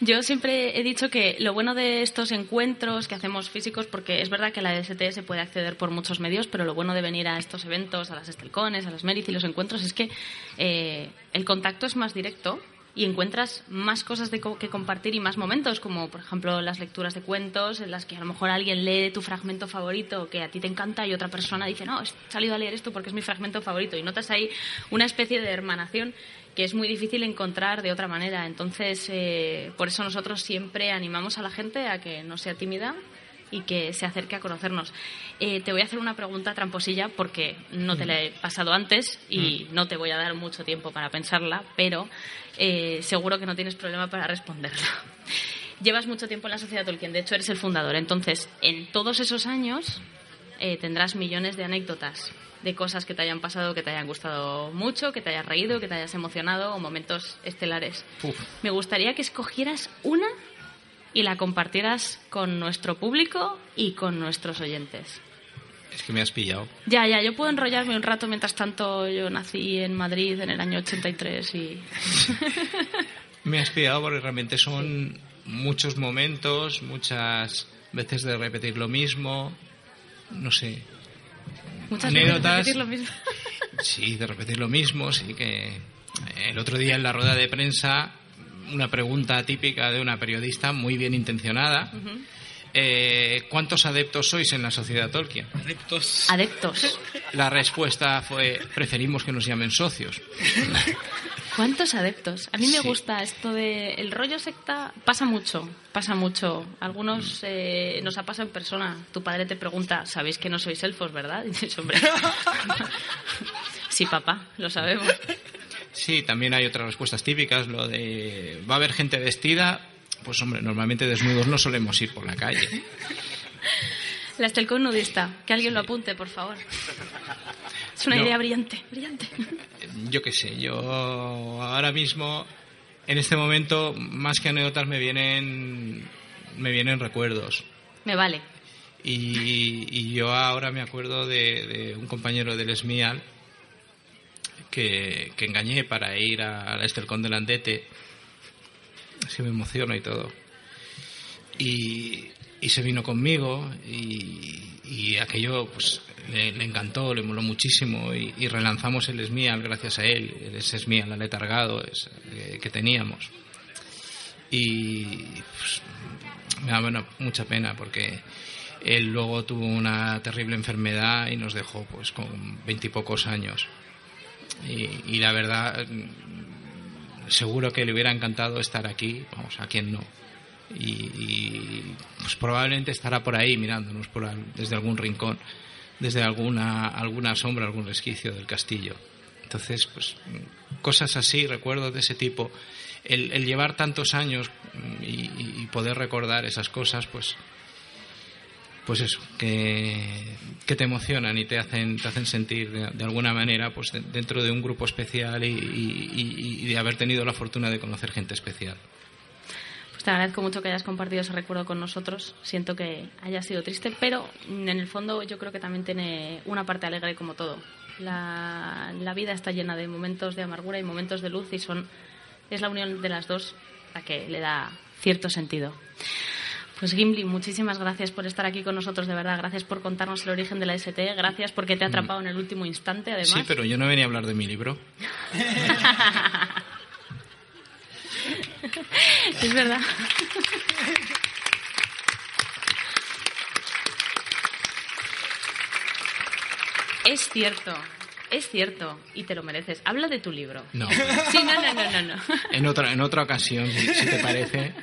Speaker 2: Yo siempre he dicho que lo bueno de estos encuentros que hacemos físicos, porque es verdad que la ST se puede acceder por muchos medios, pero lo bueno de venir a estos eventos, a las Estelcones, a las Merit y los encuentros, es que eh, el contacto es más directo y encuentras más cosas de co- que compartir y más momentos, como por ejemplo las lecturas de cuentos, en las que a lo mejor alguien lee tu fragmento favorito que a ti te encanta y otra persona dice, no, he salido a leer esto porque es mi fragmento favorito. Y notas ahí una especie de hermanación que es muy difícil encontrar de otra manera. Entonces, eh, por eso nosotros siempre animamos a la gente a que no sea tímida y que se acerque a conocernos. Eh, te voy a hacer una pregunta tramposilla porque no te la he pasado antes y no te voy a dar mucho tiempo para pensarla, pero eh, seguro que no tienes problema para responderla. Llevas mucho tiempo en la sociedad Tolkien, de hecho eres el fundador. Entonces, en todos esos años eh, tendrás millones de anécdotas de cosas que te hayan pasado, que te hayan gustado mucho, que te hayas reído, que te hayas emocionado o momentos estelares.
Speaker 6: Uf.
Speaker 2: Me gustaría que escogieras una y la compartieras con nuestro público y con nuestros oyentes.
Speaker 6: es que me has pillado
Speaker 2: Ya, ya, yo puedo enrollarme un rato mientras tanto yo nací en Madrid en el año 83 y...
Speaker 6: Me has pillado porque realmente son muchos momentos, muchas veces de repetir lo mismo, no sé.
Speaker 2: Muchas veces
Speaker 6: Anécdotas.
Speaker 2: repetir lo mismo.
Speaker 6: Sí, de repetir lo mismo, sí que el otro día en la rueda de prensa una pregunta típica de una periodista muy bien intencionada. eh, ¿Cuántos adeptos sois en la sociedad Tolkien?
Speaker 5: Adeptos.
Speaker 2: Adeptos.
Speaker 6: La respuesta fue preferimos que nos llamen socios.
Speaker 2: ¿Cuántos adeptos? A mí me
Speaker 6: Sí.
Speaker 2: gusta esto de el rollo secta. Pasa mucho, pasa mucho. Algunos eh, nos ha pasado en persona. Tu padre te pregunta, ¿sabéis que no sois elfos, verdad? Y dices, hombre. sí, papá, lo sabemos.
Speaker 6: Sí, también hay otras respuestas típicas, lo de va a haber gente vestida, pues hombre, normalmente desnudos no solemos ir por la calle.
Speaker 2: La Estelcon nudista. Que alguien lo apunte, por favor. Es una
Speaker 6: No.
Speaker 2: idea brillante, brillante.
Speaker 6: Yo qué sé, yo ahora mismo, en este momento, más que anécdotas me vienen, me vienen recuerdos.
Speaker 2: Me vale.
Speaker 6: Y, y yo ahora me acuerdo de, de un compañero del ESMIAL que, que engañé para ir a la Estelcón del Andete. Así me emociona y todo. Y, y se vino conmigo y, y aquello pues le, le encantó, le moló muchísimo y, y relanzamos el ESMIAL gracias a él, ese ESMIAL aletargado es- eh, que teníamos. Y pues, me da bueno, mucha pena porque él luego tuvo una terrible enfermedad y nos dejó pues con veintipocos años. Y, la verdad, seguro que le hubiera encantado estar aquí, vamos, a quien no. Y, pues probablemente estará por ahí mirándonos desde algún rincón, desde alguna, alguna sombra, algún resquicio del castillo. Entonces, pues cosas así, recuerdos de ese tipo, el, llevar tantos años mm, y- y poder recordar esas cosas, pues pues eso, que, que te emocionan y te hacen, te hacen sentir de, alguna manera pues de- dentro de un grupo especial y- y de haber tenido la fortuna de conocer gente especial.
Speaker 2: Pues te agradezco mucho que hayas compartido ese recuerdo con nosotros. Siento que haya sido triste, pero mm, en el fondo yo creo que también tiene una parte alegre como todo. La, la vida está llena de momentos de amargura y momentos de luz y son es la unión de las dos la que le da cierto sentido. Pues Gimli, muchísimas gracias por estar aquí con nosotros, de verdad. Gracias por contarnos el origen de la ST. Gracias porque te ha atrapado en el último instante, además.
Speaker 6: Sí, pero yo no venía a hablar de mi libro.
Speaker 2: es verdad. Es cierto, es cierto, y te lo mereces. Habla de tu libro.
Speaker 6: No.
Speaker 2: Sí, no, no, no, no. no.
Speaker 6: En otra, en otra ocasión, si, si te parece,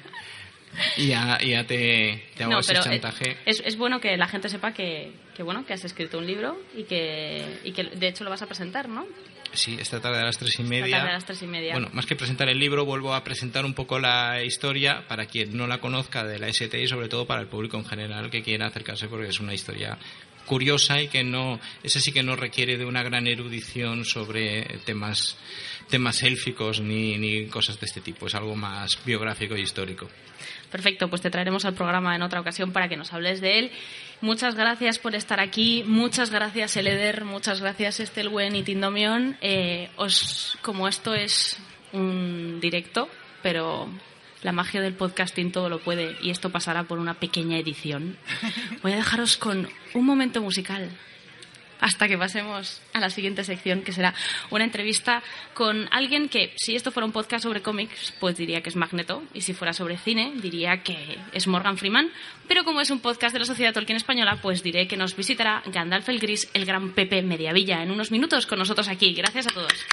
Speaker 6: y ya, ya te, te hago
Speaker 2: No,
Speaker 6: ese
Speaker 2: pero
Speaker 6: chantaje.
Speaker 2: es, es bueno que la gente sepa que, que, bueno, que has escrito un libro y que, y que de hecho lo vas a presentar, ¿no?
Speaker 6: Sí, esta tarde a las tres y
Speaker 2: Esta
Speaker 6: media.
Speaker 2: tarde a las tres y media.
Speaker 6: Bueno, más que presentar el libro, vuelvo a presentar un poco la historia para quien no la conozca de la ST y sobre todo para el público en general que quiera acercarse porque es una historia curiosa y que no, ese sí que no requiere de una gran erudición sobre temas, temas élficos ni, ni cosas de este tipo. Es algo más biográfico y histórico.
Speaker 2: Perfecto, pues te traeremos al programa en otra ocasión para que nos hables de él. Muchas gracias por estar aquí, muchas gracias Eleder, muchas gracias Estelwen y Tindomion. Eh, os, como esto es un directo, pero la magia del podcasting todo lo puede y esto pasará por una pequeña edición, voy a dejaros con un momento musical hasta que pasemos a la siguiente sección, que será una entrevista con alguien que, si esto fuera un podcast sobre cómics, pues diría que es Magneto, y si fuera sobre cine, diría que es Morgan Freeman, pero como es un podcast de la Sociedad Tolkien Española, pues diré que nos visitará Gandalf el Gris, el gran Pepe Mediavilla, en unos minutos con nosotros aquí. Gracias a todos.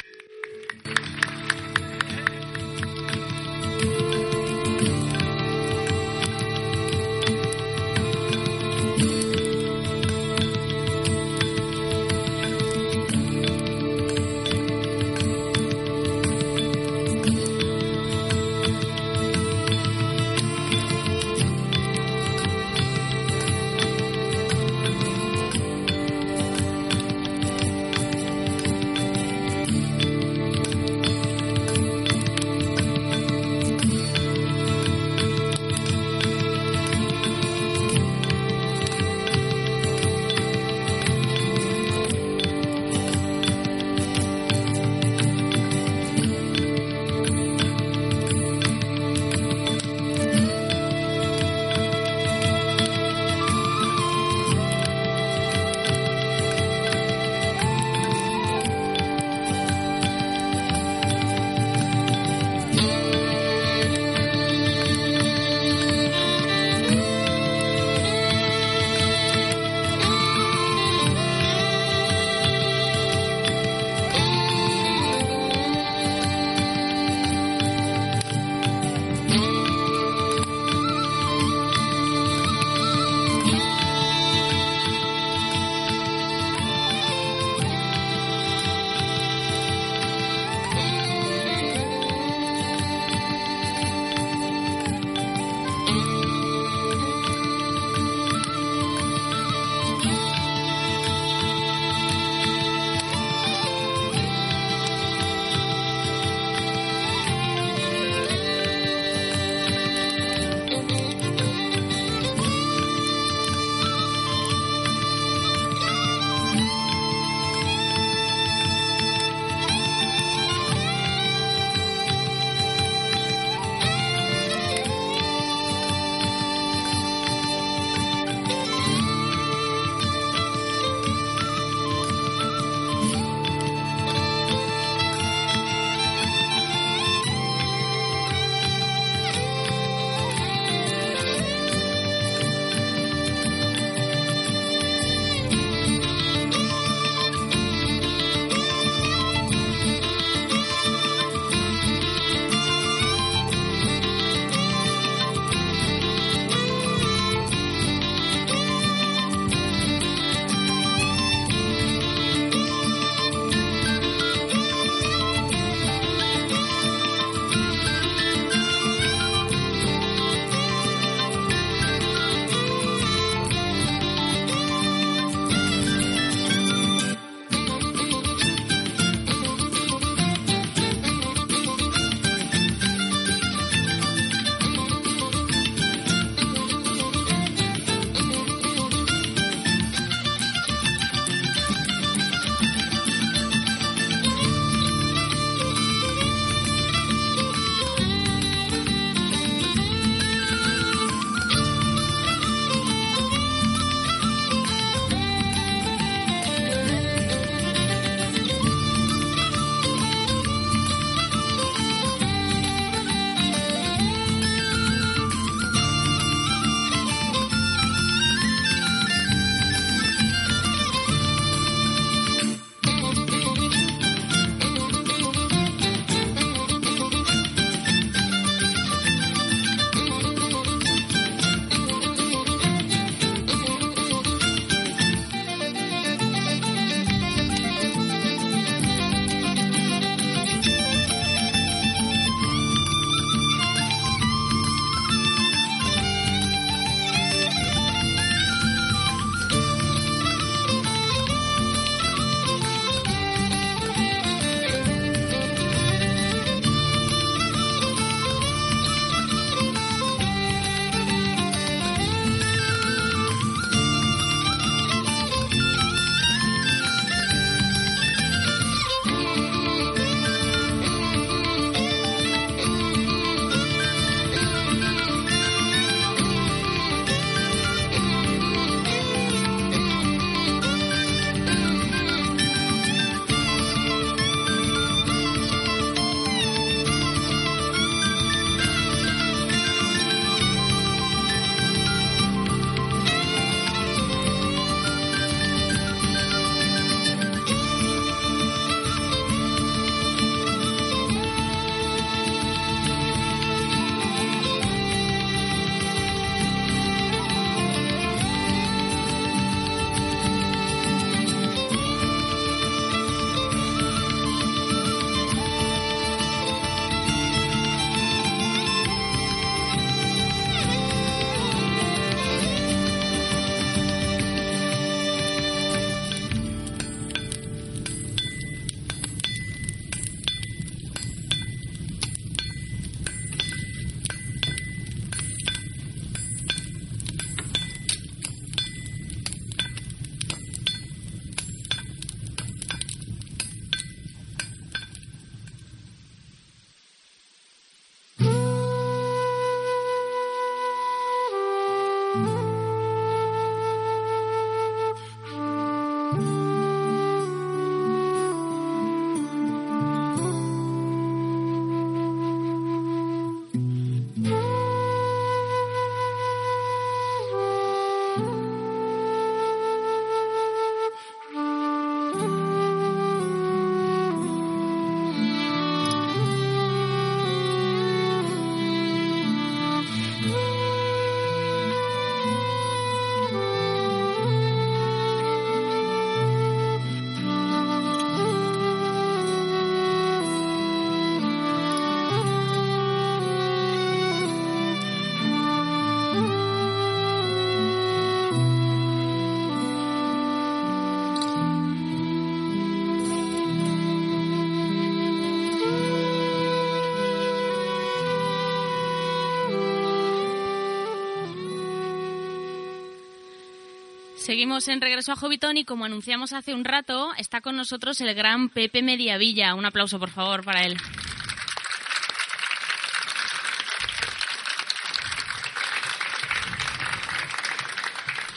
Speaker 2: Seguimos en Regreso a Hobbiton y como anunciamos hace un rato, está con nosotros el gran Pepe Mediavilla. Un aplauso, por favor, para él.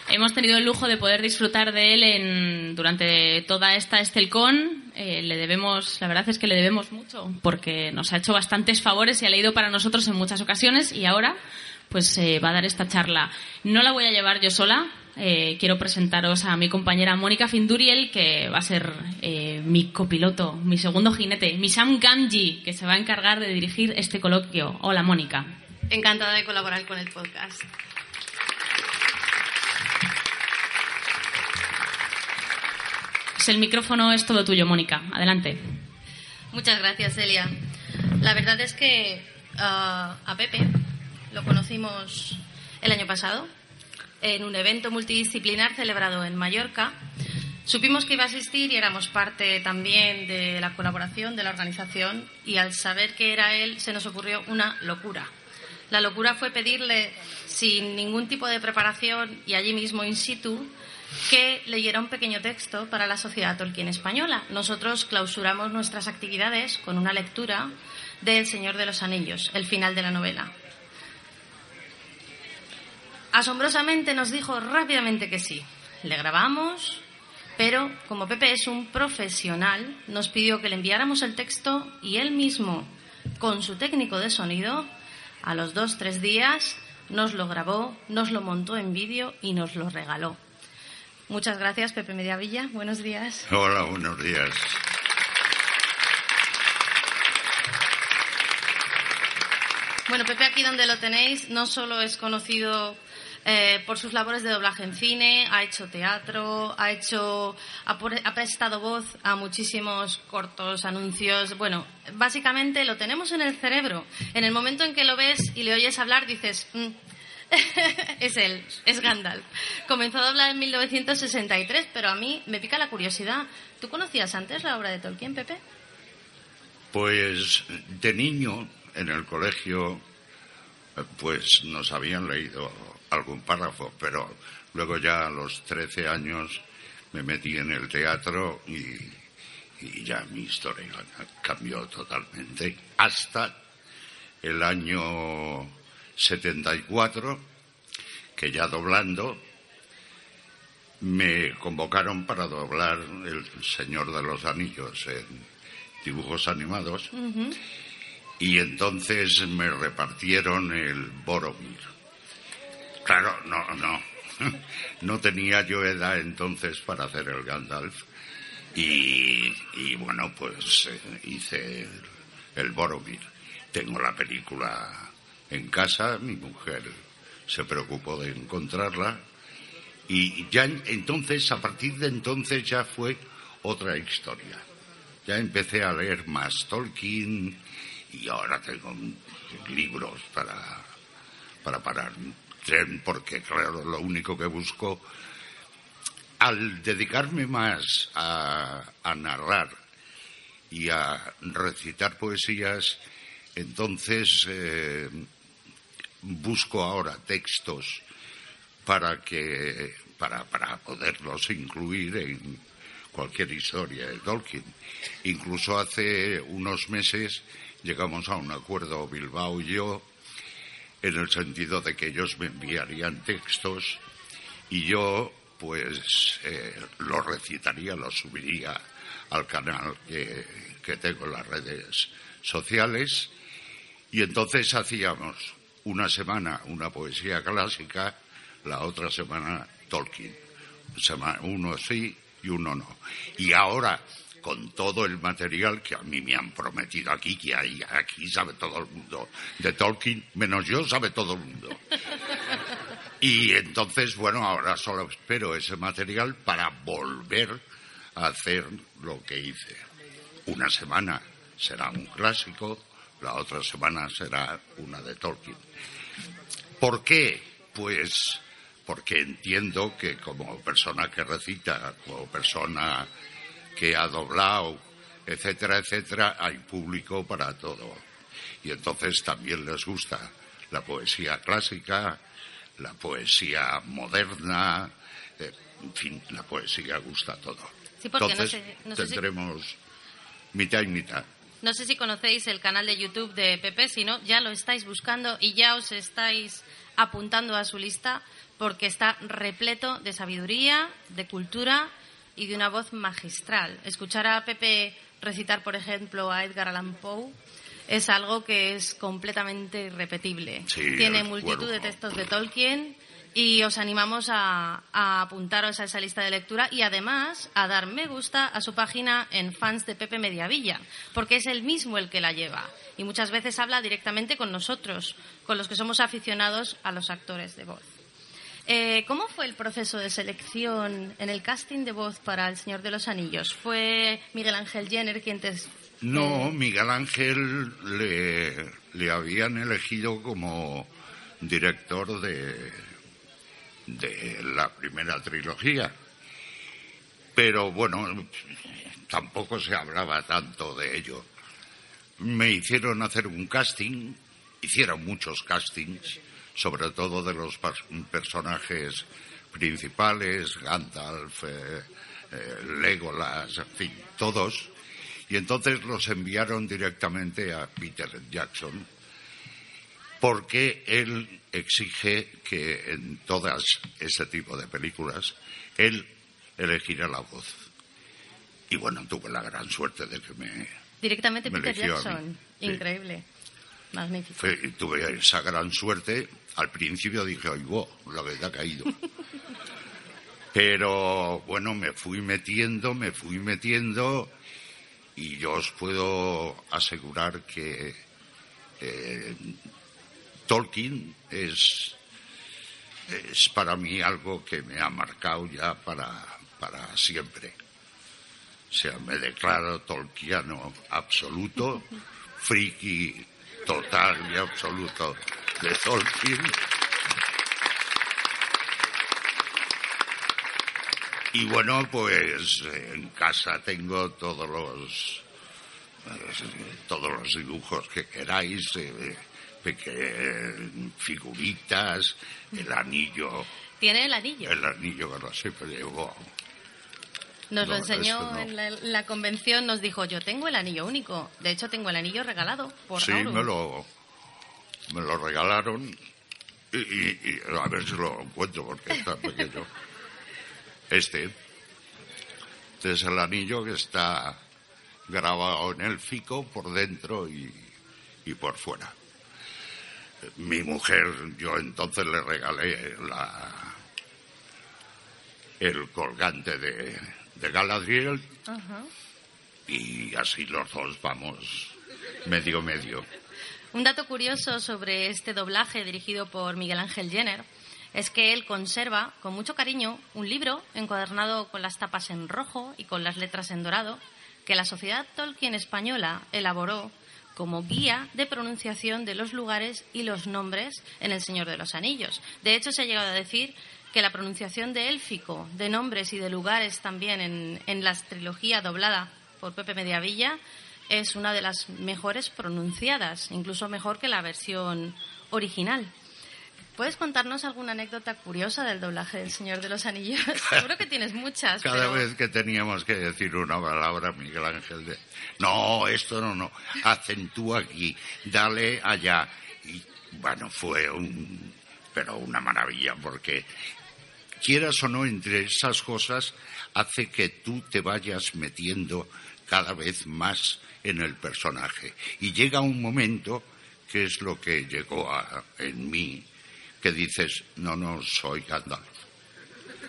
Speaker 2: Hemos tenido el lujo de poder disfrutar de él durante toda esta Estelcon. Eh, le debemos, la verdad es que le debemos mucho, porque nos ha hecho bastantes favores y ha leído para nosotros en muchas ocasiones y ahora pues eh, va a dar esta charla. No la voy a llevar yo sola. Eh, quiero presentaros a mi compañera Mónica Finduriel, que va a ser mi copiloto, mi segundo jinete, mi Sam Gamji, que se va a encargar de dirigir este coloquio. Hola, Mónica.
Speaker 7: Encantada de colaborar con el podcast.
Speaker 2: el micrófono es todo tuyo, Mónica. Adelante.
Speaker 7: Muchas gracias, Celia. La verdad es que ah, a Pepe lo conocimos el año pasado en un evento multidisciplinar celebrado en Mallorca. Supimos que iba a asistir y éramos parte también de la colaboración de la organización y al saber que era él se nos ocurrió una locura. La locura fue pedirle, sin ningún tipo de preparación y allí mismo in situ, que leyera un pequeño texto para la Sociedad Tolkien Española. Nosotros clausuramos nuestras actividades con una lectura de El Señor de los Anillos, el final de la novela. Asombrosamente nos dijo rápidamente que sí. Le grabamos, pero como Pepe es un profesional, nos pidió que le enviáramos el texto y él mismo, con su técnico de sonido, a los dos, tres días, nos lo grabó, nos lo montó en vídeo y nos lo regaló. Muchas gracias, Pepe Mediavilla. Buenos días.
Speaker 8: Hola, buenos días.
Speaker 7: Bueno, Pepe aquí donde lo tenéis no solo es conocido eh, por sus labores de doblaje en cine, ha hecho teatro, ha hecho ha, prestado voz a muchísimos cortos, anuncios. Bueno, básicamente lo tenemos en el cerebro. En el momento en que lo ves y le oyes hablar dices, mm, es él, es Gandalf. Comenzó a doblar en 1963, pero a mí me pica la curiosidad. ¿Tú conocías antes la obra de Tolkien, Pepe?
Speaker 8: Pues de niño, en el colegio, pues nos habían leído algún párrafo, pero luego ya a los 13 años me metí en el teatro y, y ya mi historia cambió totalmente. Hasta el año 74, que ya doblando, me convocaron para doblar El Señor de los Anillos en dibujos animados. Y entonces me repartieron el Boromir. Claro, no, no. No tenía yo edad entonces para hacer el Gandalf. Y, bueno, pues eh, hice el Boromir. Tengo la película en casa, mi mujer se preocupó de encontrarla y ya entonces, a partir de entonces ya fue otra historia. Ya empecé a leer más Tolkien y ahora tengo libros para, para parar porque claro, lo único que busco al dedicarme más a, a narrar y a recitar poesías, entonces eh, busco ahora textos para que para, para poderlos incluir en cualquier historia de Tolkien. Incluso hace unos meses llegamos a un acuerdo Bilbao y yo en el sentido de que ellos me enviarían textos y yo pues eh, los recitaría, los subiría al canal que, que tengo en las redes sociales y entonces hacíamos una semana una poesía clásica, la otra semana Tolkien. Uno sí y uno no. Y ahora, con todo el material que a mí me han prometido aquí, que hay, aquí sabe todo el mundo de Tolkien, menos yo sabe todo el mundo. Y entonces, bueno, ahora solo espero ese material para volver a hacer lo que hice. Una semana será un clásico, la otra semana será una de Tolkien. ¿Por qué? Pues porque entiendo que como persona que recita, como persona que ha doblado, etcétera, etcétera, hay público para todo. Y entonces también les gusta la poesía clásica, la poesía moderna, eh, en fin, la poesía gusta a todo.
Speaker 7: Sí, porque no
Speaker 8: Entonces
Speaker 7: sé- no sé si-
Speaker 8: tendremos mitad y mitad.
Speaker 7: No sé si conocéis el canal de YouTube de Pepe, si no, ya lo estáis buscando y ya os estáis apuntando a su lista porque está repleto de sabiduría, de cultura y de una voz magistral. Escuchar a Pepe recitar, por ejemplo, a Edgar Allan Poe es algo que es completamente irrepetible.
Speaker 8: Sí,
Speaker 7: Tiene
Speaker 8: el
Speaker 7: multitud de textos de Tolkien y os animamos a, a apuntaros a esa lista de lectura y además a dar me gusta a su página en fans de Pepe Mediavilla, porque es él mismo el que la lleva y muchas veces habla directamente con nosotros, con los que somos aficionados a los actores de voz. Eh, ¿Cómo fue el proceso de selección en el casting de voz para El Señor de los Anillos? ¿Fue Miguel Ángel Jenner quien te...
Speaker 8: No, Miguel Ángel le, le habían elegido como director de, de la primera trilogía. Pero bueno, tampoco se hablaba tanto de ello. Me hicieron hacer un casting, hicieron muchos castings, sobre todo de los personajes principales, Gandalf, eh, eh, Legolas, en fin, todos. Y entonces los enviaron directamente a Peter Jackson porque él exige que en todas ese tipo de películas él elegirá la voz. Y bueno, tuve la gran suerte de que me
Speaker 7: Directamente
Speaker 8: Me
Speaker 7: Peter Jackson.
Speaker 8: sí.
Speaker 7: Increíble. Magnífico.
Speaker 8: fue- tuve esa gran suerte. Al principio dije, oigo, la verdad ha caído. Pero bueno, me fui metiendo, me fui metiendo y yo os puedo asegurar que eh, Tolkien es, es para mí algo que me ha marcado ya para, para siempre. O sea, me declaro tolkiano absoluto, friki total y absoluto de Tolkien. Y bueno, pues en casa tengo todos los eh, todos los dibujos que queráis, eh, peque- figuritas, el anillo,
Speaker 7: Tiene el anillo.
Speaker 8: el anillo que no siempre llevo.
Speaker 7: Nos lo enseñó
Speaker 8: no.
Speaker 7: en la, la convención, nos dijo, yo tengo el anillo único. De hecho, tengo el anillo regalado por
Speaker 8: Sí,
Speaker 7: Aurum.
Speaker 8: me lo, me lo regalaron y, y- y a ver si lo encuentro porque está pequeño. Este. Este es el anillo que está grabado en el fico por dentro y, y por fuera. Mi mujer, yo entonces le regalé la, el colgante de, de Galadriel
Speaker 7: Ajá.
Speaker 8: y así los dos vamos medio medio.
Speaker 7: Un dato curioso sobre este doblaje dirigido por Miguel Ángel Jenner es que él conserva con mucho cariño un libro encuadernado con las tapas en rojo y con las letras en dorado que la Sociedad Tolkien Española elaboró como guía de pronunciación de los lugares y los nombres en El Señor de los Anillos. De hecho, se ha llegado a decir que la pronunciación de élfico, de nombres y de lugares también en, en la trilogía doblada por Pepe Mediavilla es una de las mejores pronunciadas, incluso mejor que la versión original. ¿Puedes contarnos alguna anécdota curiosa del doblaje del Señor de los Anillos? Seguro que tienes muchas.
Speaker 8: Cada
Speaker 7: pero-
Speaker 8: vez que teníamos que decir una palabra, Miguel Ángel, de, no, esto no, no, acentúa aquí, dale allá. Y bueno, fue un, pero una maravilla, porque quieras o no, entre esas cosas, hace que tú te vayas metiendo cada vez más en el personaje. Y llega un momento, que es lo que llegó a- en mí, que dices, no, no, soy Gandalf.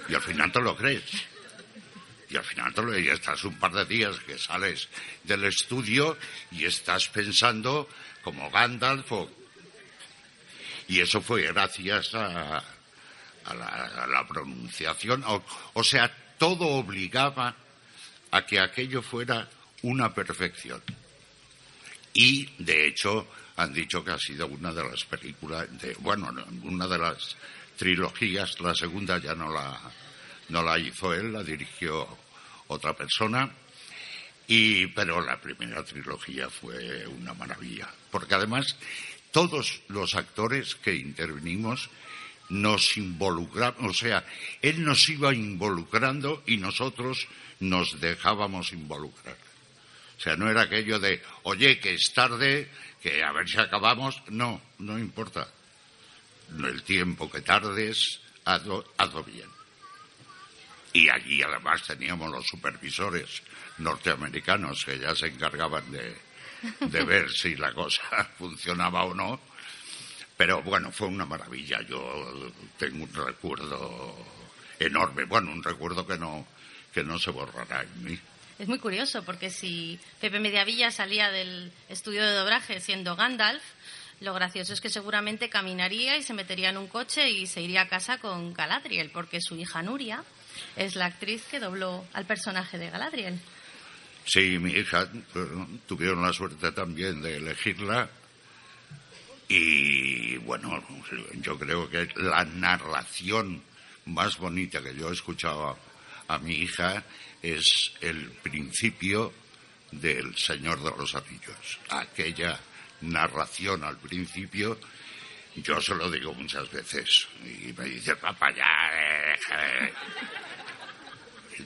Speaker 8: Y al final te lo crees. Y al final te lo y estás un par de días que sales del estudio y estás pensando como Gandalf o- y eso fue gracias a, a la, a la pronunciación. O, sea, todo obligaba a que aquello fuera una perfección. Y, de hecho, han dicho que ha sido una de las películas, de, bueno, no, una de las trilogías, la segunda ya no la, no la hizo él, la dirigió otra persona, y, pero la primera trilogía fue una maravilla, porque además todos los actores que intervenimos nos involucramos, o sea, él nos iba involucrando y nosotros nos dejábamos involucrar. O sea, no era aquello de, oye, que es tarde, que a ver si acabamos. No, no importa. El tiempo que tardes, hazlo, hazlo bien. Y allí además teníamos los supervisores norteamericanos que ya se encargaban de, de ver si la cosa funcionaba o no. Pero bueno, fue una maravilla. Yo tengo un recuerdo enorme. Bueno, un recuerdo que no, que no se borrará en mí.
Speaker 7: Es muy curioso porque si Pepe Mediavilla salía del estudio de doblaje siendo Gandalf, lo gracioso es que seguramente caminaría y se metería en un coche y se iría a casa con Galadriel, porque su hija Nuria es la actriz que dobló al personaje de Galadriel.
Speaker 8: Sí, mi hija tuvieron la suerte también de elegirla y bueno, yo creo que la narración más bonita que yo he escuchado a mi hija es el principio del Señor de los Anillos. Aquella narración al principio, yo se lo digo muchas veces y me dice, papá, ya.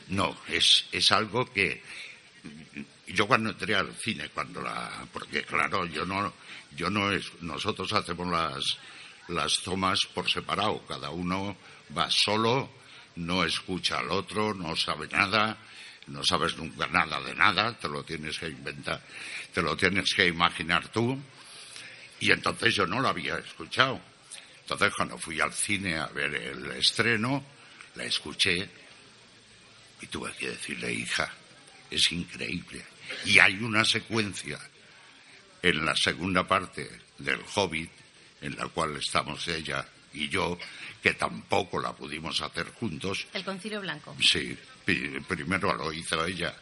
Speaker 8: No, es, es algo que yo cuando entré al cine, cuando la, porque claro, yo no, yo no es, nosotros hacemos las, las tomas por separado, cada uno va solo no escucha al otro, no sabe nada, no sabes nunca nada de nada, te lo tienes que inventar, te lo tienes que imaginar tú. Y entonces yo no lo había escuchado. Entonces cuando fui al cine a ver el estreno, la escuché y tuve que decirle, hija, es increíble. Y hay una secuencia en la segunda parte del Hobbit, en la cual estamos ella y yo, que tampoco la pudimos hacer juntos.
Speaker 7: El Concilio Blanco.
Speaker 8: Sí, primero lo hizo ella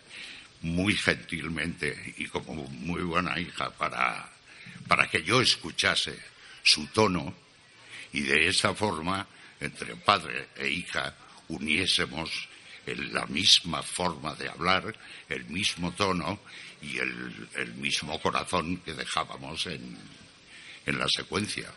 Speaker 8: muy gentilmente y como muy buena hija para, para que yo escuchase su tono y de esa forma, entre padre e hija, uniésemos la misma forma de hablar, el mismo tono y el, el mismo corazón que dejábamos en, en la secuencia.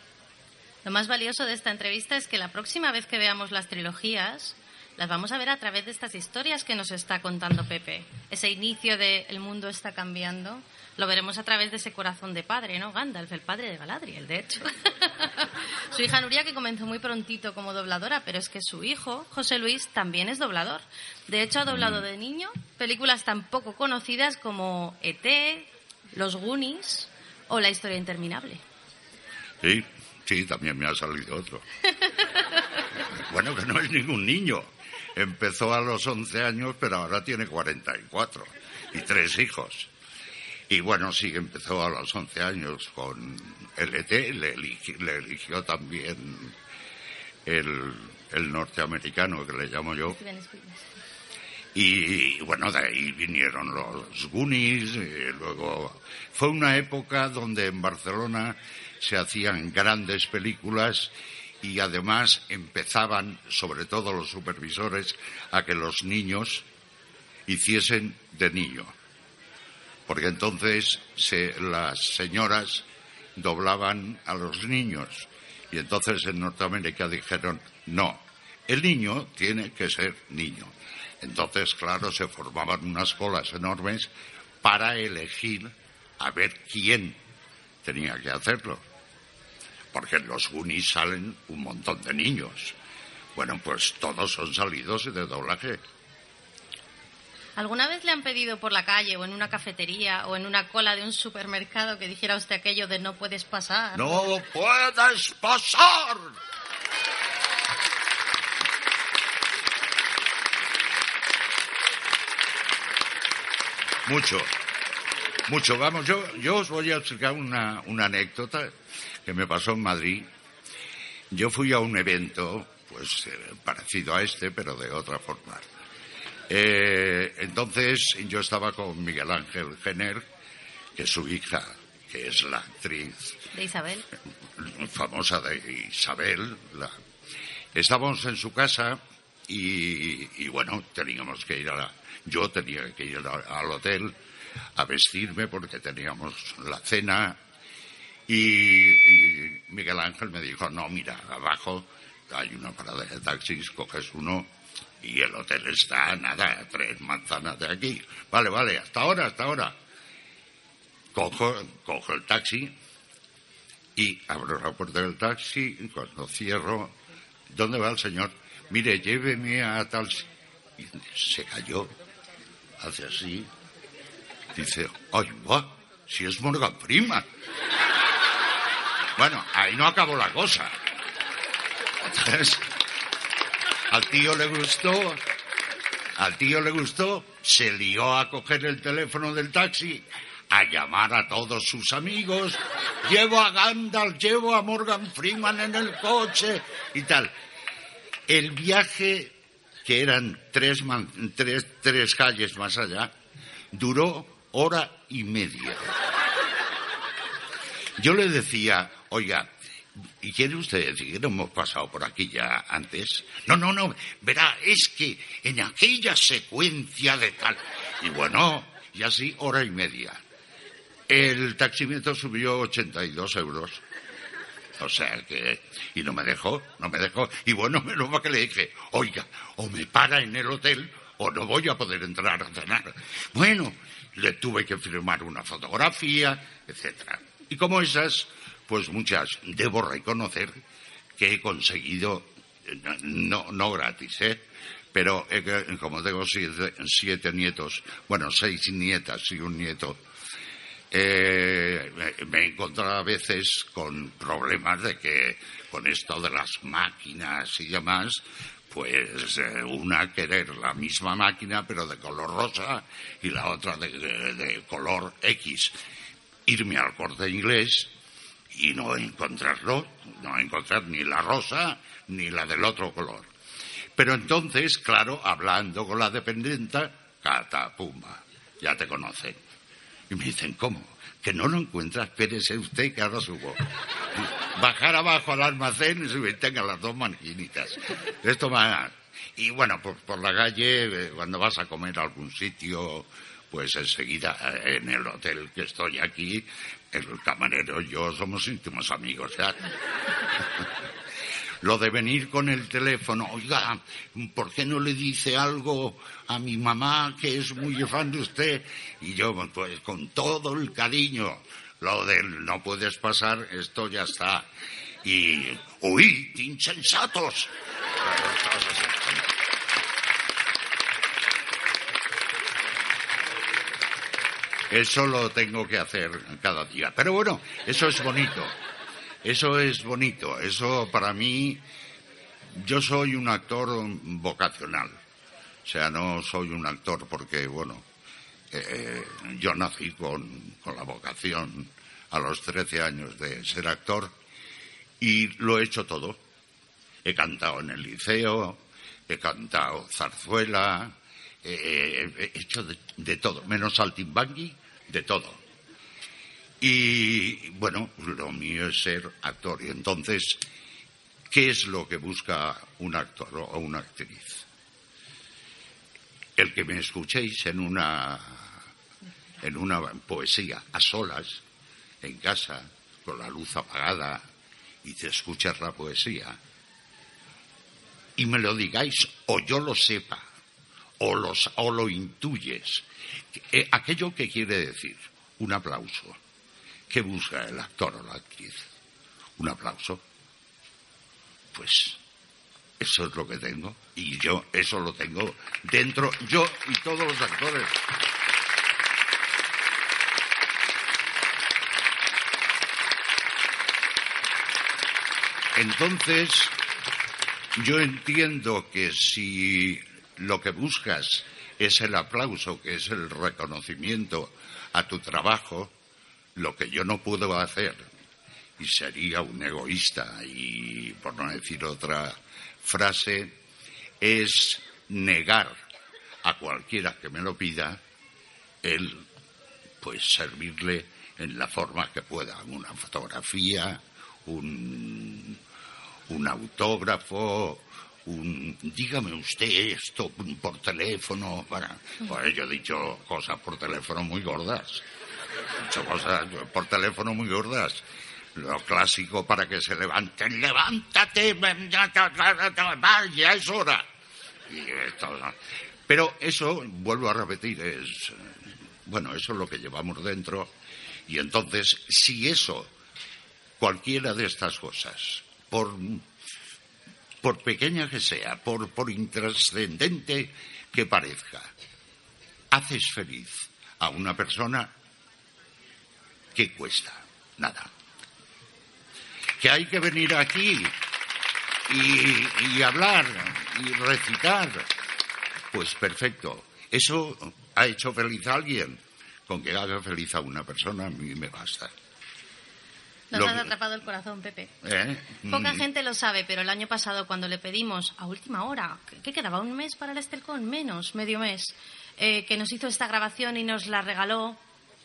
Speaker 7: Lo más valioso de esta entrevista es que la próxima vez que veamos las trilogías, las vamos a ver a través de estas historias que nos está contando Pepe. Ese inicio de El mundo está cambiando, lo veremos a través de ese corazón de padre, ¿no? Gandalf, el padre de Galadriel, de hecho. su hija Nuria, que comenzó muy prontito como dobladora, pero es que su hijo, José Luis, también es doblador. De hecho, ha doblado de niño películas tan poco conocidas como E.T., Los Goonies o La historia interminable.
Speaker 8: Sí, Sí, también me ha salido otro. bueno, que no es ningún niño. Empezó a los 11 años, pero ahora tiene 44 y tres hijos. Y bueno, sí, empezó a los 11 años con LT, le, le eligió también el, el, norteamericano que le llamo yo. Y, bueno, de ahí vinieron los Goonies, y luego fue una época donde en Barcelona se hacían grandes películas y además empezaban, sobre todo los supervisores, a que los niños hiciesen de niño. Porque entonces las señoras doblaban a los niños. Y entonces en Norteamérica dijeron, no, el niño tiene que ser niño. Entonces, claro, se formaban unas colas enormes para elegir a ver quién tenía que hacerlo porque en los Goonies salen un montón de niños. Bueno, pues todos son salidos de doblaje.
Speaker 7: ¿Alguna vez le han pedido por la calle o en una cafetería o en una cola de un supermercado que dijera usted aquello de no puedes pasar?
Speaker 8: ¡No puedes pasar! Mucho, mucho. Vamos, yo, yo os voy a explicar una, una anécdota que me pasó en Madrid. Yo fui a un evento, pues eh, parecido a este, pero de otra forma. Eh, entonces yo estaba con Miguel Ángel Jenner, que es su hija, que es la actriz.
Speaker 7: De Isabel.
Speaker 8: Famosa de Isabel. La... Estábamos en su casa y, bueno, teníamos que ir a yo tenía que ir al hotel a vestirme porque teníamos la cena y, Miguel Ángel me dijo, no, mira, abajo hay una parada de taxis, coges uno y el hotel está, nada, tres manzanas de aquí. Vale, vale, hasta ahora, hasta ahora. Cojo, cojo el taxi y abro la puerta del taxi cuando cierro, ¿dónde va el señor? Mire, lléveme a tal... Y se cayó, hace así, dice, ¡ay, va! Si es Morgan Freeman. Bueno, ahí no acabó la cosa. Entonces, al tío le gustó, al tío le gustó, se lió a coger el teléfono del taxi, a llamar a todos sus amigos, llevo a Gandalf, llevo a Morgan Freeman en el coche y tal. El viaje, que eran tres, tres, tres calles más allá, duró hora y media. Yo le decía, oiga, ¿y quiere usted decir que no hemos pasado por aquí ya antes? No, no, no, verá, es que en aquella secuencia de tal. Y bueno, y así hora y media. El taxímetro subió 82 euros. O sea que. Y no me dejó, no me dejó. Y bueno, menos mal que le dije, oiga, o me para en el hotel o no voy a poder entrar a cenar. Bueno, le tuve que firmar una fotografía, etcétera. Y como esas, pues muchas, debo reconocer que he conseguido, no, no gratis, ¿eh? pero como tengo siete, nietos, bueno, seis nietas y un nieto, eh, me he encontrado a veces con problemas de que con esto de las máquinas y demás, pues eh, una querer la misma máquina pero de color rosa y la otra de color X irme al corte inglés y no encontrarlo, no encontrar ni la rosa ni la del otro color. Pero entonces, claro, hablando con la dependienta, catapumba, ya te conocen. Y me dicen, ¿cómo? Que no lo encuentras, espérese usted que ahora subo. Bajar abajo al almacén y se tenga las dos maquinitas. Esto va. Y bueno, por, por la calle, eh, cuando vas a comer a algún sitio, pues enseguida eh, en el hotel que estoy aquí, el camarero y yo somos íntimos amigos. ¿ya? Lo de venir con el teléfono, oiga, ¿por qué no le dice algo a mi mamá que es muy fan de usted? Y yo, pues con todo el cariño, lo del no puedes pasar, esto ya está. Y, uy, insensatos. Eso lo tengo que hacer cada día. Pero bueno, eso es bonito. Eso es bonito. Eso para mí, yo soy un actor vocacional. O sea, no soy un actor porque, bueno, eh, yo nací con, con la vocación a los 13 años de ser actor y lo he hecho todo. He cantado en el liceo, he cantado zarzuela, he hecho de, todo, menos saltimbangui de todo. Y bueno, lo mío es ser actor. Y entonces, ¿qué es lo que busca un actor o una actriz? El que me escuchéis en una, en una poesía a solas, en casa, con la luz apagada, y te escuchas la poesía, y me lo digáis, o yo lo sepa, o, los, o lo intuyes, eh, aquello que quiere decir un aplauso. ¿Qué busca el actor o la actriz? Un aplauso. Pues eso es lo que tengo. Y yo eso lo tengo dentro, yo y todos los actores. Entonces, yo entiendo que si lo que buscas es el aplauso, que es el reconocimiento a tu trabajo, lo que yo no puedo hacer, y sería un egoísta, y por no decir otra frase, es negar a cualquiera que me lo pida el pues servirle en la forma que pueda, una fotografía, un, un autógrafo, dígame usted esto por teléfono. Para... Pues yo he dicho cosas por teléfono muy gordas. He dicho cosas por teléfono muy gordas. lo clásico para que se levanten, levántate, ya es hora. Pero eso, vuelvo a repetir, es, bueno, eso es lo que llevamos dentro. Y entonces, si eso, cualquiera de estas cosas, por, por pequeña que sea, por, por intrascendente que parezca, haces feliz a una persona, ¿qué cuesta? Nada. Que hay que venir aquí y, y hablar y recitar, pues perfecto. Eso ha hecho feliz a alguien. Con que haga feliz a una persona a mí me basta.
Speaker 7: Nos has atrapado el corazón, Pepe.
Speaker 8: ¿Eh?
Speaker 7: Poca
Speaker 8: Mm.
Speaker 7: gente lo sabe, pero el año pasado cuando le pedimos a última hora, ¿qué quedaba? ¿Un mes para el Estelcon? Menos, medio mes. eh, que nos hizo esta grabación y nos la regaló.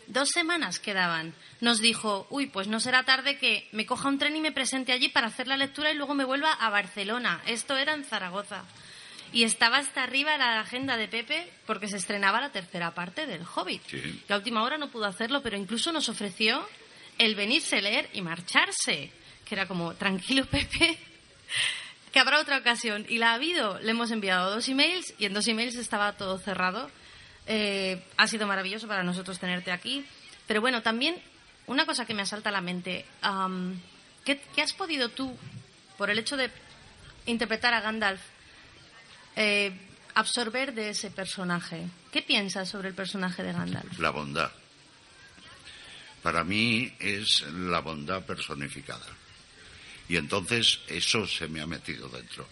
Speaker 7: Dos semanas quedaban. Nos dijo, uy, pues no será tarde que me coja un tren y me presente allí para hacer la lectura y luego me vuelva a Barcelona. Esto era en Zaragoza. Y estaba hasta arriba la agenda de Pepe porque se estrenaba la tercera parte del Hobbit.
Speaker 8: Sí.
Speaker 7: Y a última hora no pudo hacerlo, pero incluso nos ofreció el venirse a leer y marcharse. Que era como, tranquilo Pepe, que habrá otra ocasión. Y la ha habido. Le hemos enviado dos emails y en dos emails estaba todo cerrado. Eh, ha sido maravilloso para nosotros tenerte aquí. Pero bueno, también una cosa que me asalta a la mente. ¿qué, qué has podido tú, por el hecho de interpretar a Gandalf, eh, absorber de ese personaje? ¿Qué piensas sobre el personaje de Gandalf?
Speaker 8: La bondad. Para mí es la bondad personificada. Y entonces eso se me ha metido dentro.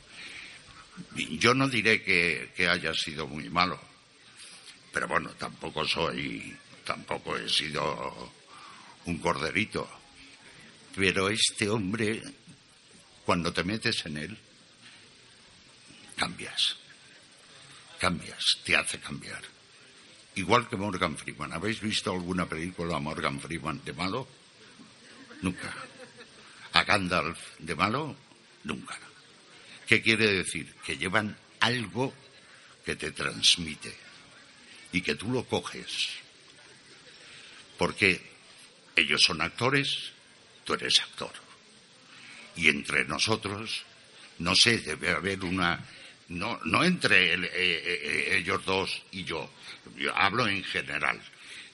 Speaker 8: Yo no diré que, que haya sido muy malo, pero bueno, tampoco soy, tampoco he sido un corderito. Pero este hombre, cuando te metes en él, cambias. Cambias, te hace cambiar. Igual que Morgan Freeman. ¿Habéis visto alguna película Morgan Freeman de malo? Nunca. A Gandalf de malo? Nunca. ¿Qué quiere decir? Que llevan algo que te transmite y que tú lo coges. Porque ellos son actores, tú eres actor. Y entre nosotros, no sé, debe haber una... No, no entre eh, eh, eh, ellos dos y yo, yo hablo en general.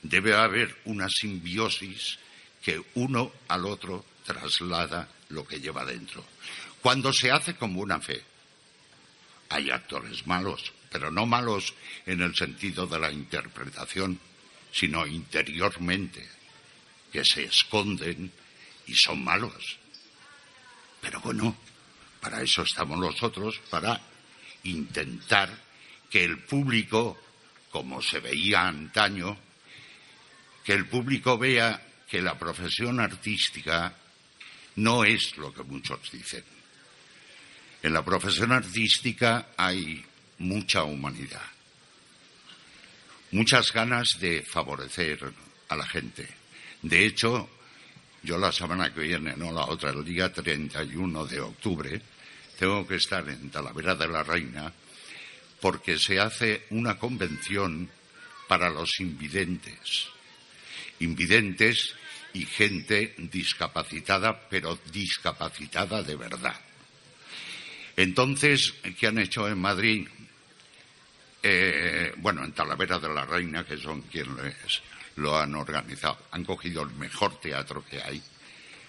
Speaker 8: Debe haber una simbiosis que uno al otro traslada lo que lleva dentro. Cuando se hace con buena fe, hay actores malos, pero no malos en el sentido de la interpretación, sino interiormente, que se esconden y son malos. Pero bueno, para eso estamos nosotros, para intentar que el público, como se veía antaño, que el público vea que la profesión artística no es lo que muchos dicen. En la profesión artística hay mucha humanidad, muchas ganas de favorecer a la gente. De hecho, yo la semana que viene, no la otra, el día 31 de octubre, tengo que estar en Talavera de la Reina porque se hace una convención para los invidentes. Invidentes y gente discapacitada, pero discapacitada de verdad. Entonces, ¿qué han hecho en Madrid? Eh, bueno, en Talavera de la Reina, que son quienes lo han organizado, han cogido el mejor teatro que hay,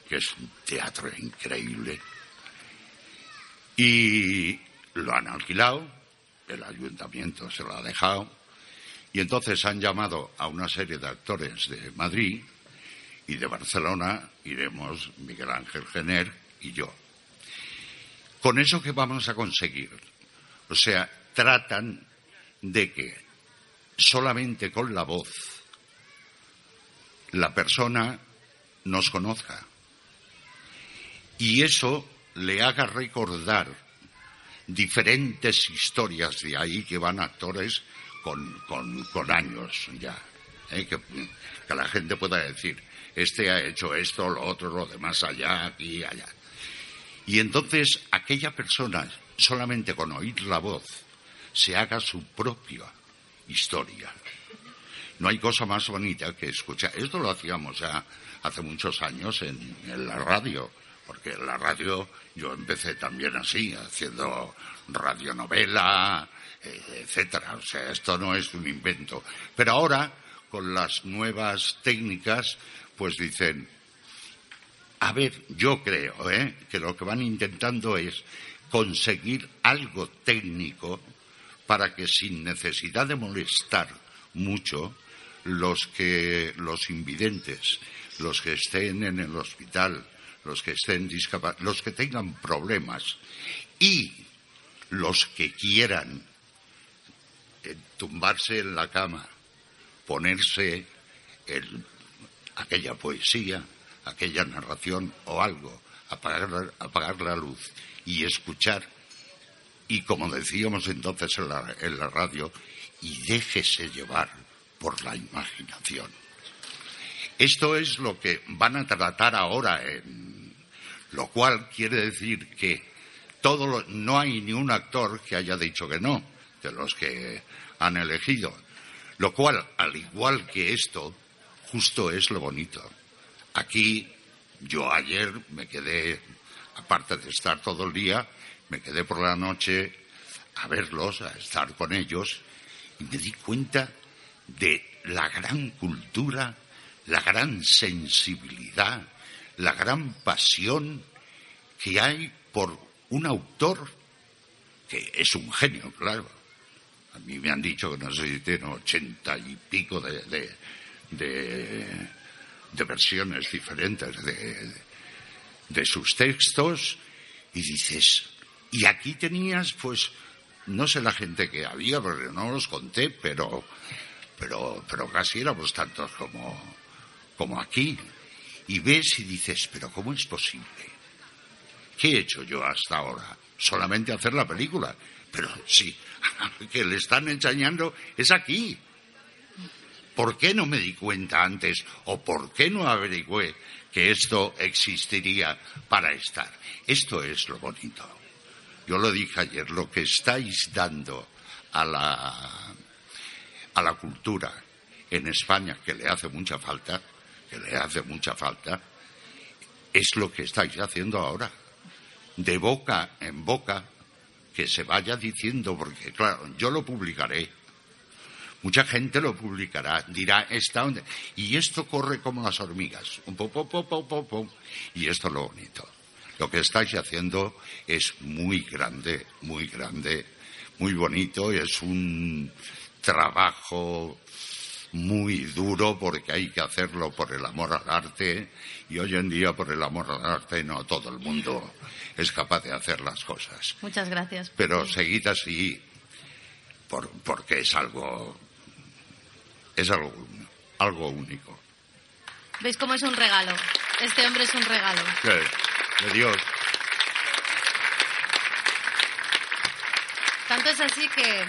Speaker 8: que es un teatro increíble, y lo han alquilado, el ayuntamiento se lo ha dejado, y entonces han llamado a una serie de actores de Madrid y de Barcelona, iremos Miguel Ángel Gener y yo. ¿Con eso qué vamos a conseguir? O sea, tratan de que solamente con la voz la persona nos conozca y eso le haga recordar diferentes historias de ahí que van actores con, con- con años ya. ¿eh? Que, que la gente pueda decir, este ha hecho esto, lo otro, lo demás allá, aquí, allá. Y entonces aquella persona, solamente con oír la voz, se haga su propia historia. no hay cosa más bonita que escuchar. Esto lo hacíamos ya hace muchos años en, en la radio, porque la radio yo empecé también así, haciendo radionovela, eh, etcétera. O sea, esto no es un invento. Pero ahora, con las nuevas técnicas, pues dicen, a ver, yo creo ¿eh? que lo que van intentando es conseguir algo técnico para que sin necesidad de molestar mucho los que los invidentes, los que estén en el hospital, los que estén discapacitados, los que tengan problemas y los que quieran eh, tumbarse en la cama, ponerse el, aquella poesía, aquella narración o algo, apagar, apagar la luz y escuchar y como decíamos entonces en la, en la radio, y déjese llevar por la imaginación. Esto es lo que van a tratar ahora, en, lo cual quiere decir que todo lo- no hay ni un actor que haya dicho que no, de los que han elegido. Lo cual, al igual que esto, justo es lo bonito. Aquí, yo ayer me quedé, aparte de estar todo el día, me quedé por la noche a verlos, a estar con ellos, y me di cuenta de la gran cultura, la gran sensibilidad, la gran pasión que hay por un autor que es un genio, claro. A mí me han dicho que no sé si tiene ochenta y pico de, de, versiones diferentes de, de sus textos y dices, y aquí tenías pues, no sé la gente que había, porque no los conté, pero, pero, pero casi éramos tantos como, como aquí. Y ves y dices, pero ¿cómo es posible? ¿Qué he hecho yo hasta ahora? Solamente hacer la película. Pero sí, que le están enseñando es aquí. ¿Por qué no me di cuenta antes o por qué no averigüé que esto existiría para estar? Esto es lo bonito. Yo lo dije ayer, lo que estáis dando a la, a la cultura en España, que le hace mucha falta, que le hace mucha falta, es lo que estáis haciendo ahora. De boca en boca, que se vaya diciendo, porque claro, yo lo publicaré. Mucha gente lo publicará, dirá, está donde. Y esto corre como las hormigas. Un po, po, po. Y esto es lo bonito. Lo que estáis haciendo es muy grande, muy grande, muy bonito. Es un trabajo muy duro porque hay que hacerlo por el amor al arte y hoy en día por el amor al arte no todo el mundo es capaz de hacer las cosas.
Speaker 7: Muchas gracias.
Speaker 8: Pero seguid así por- porque es algo es algo algo único.
Speaker 7: ¿Veis cómo es un regalo? Este hombre es un regalo.
Speaker 8: De, de Dios.
Speaker 7: Tanto es así que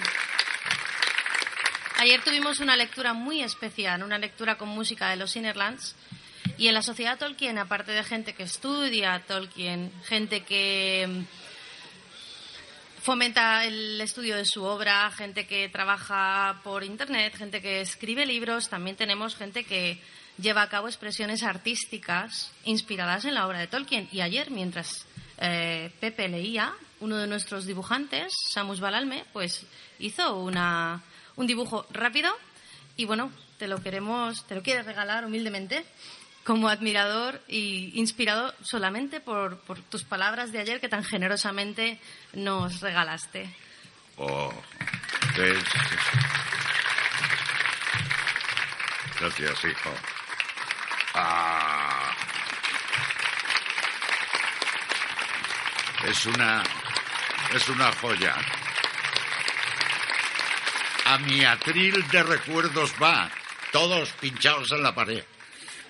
Speaker 7: ayer tuvimos una lectura muy especial, una lectura con música de los Innerlands. Y en la sociedad Tolkien, aparte de gente que estudia Tolkien, gente que mm, fomenta el estudio de su obra, gente que trabaja por internet, gente que escribe libros, también tenemos gente que lleva a cabo expresiones artísticas inspiradas en la obra de Tolkien. Y ayer, mientras eh, Pepe leía, uno de nuestros dibujantes, Samus Balalme, pues hizo una, un dibujo rápido y bueno, te lo queremos, te lo quieres regalar humildemente como admirador y inspirado solamente por, por tus palabras de ayer que tan generosamente nos regalaste.
Speaker 8: Oh, Gracias, hijo. Ah. Es una es una joya. A mi atril de recuerdos va, todos pinchados en la pared.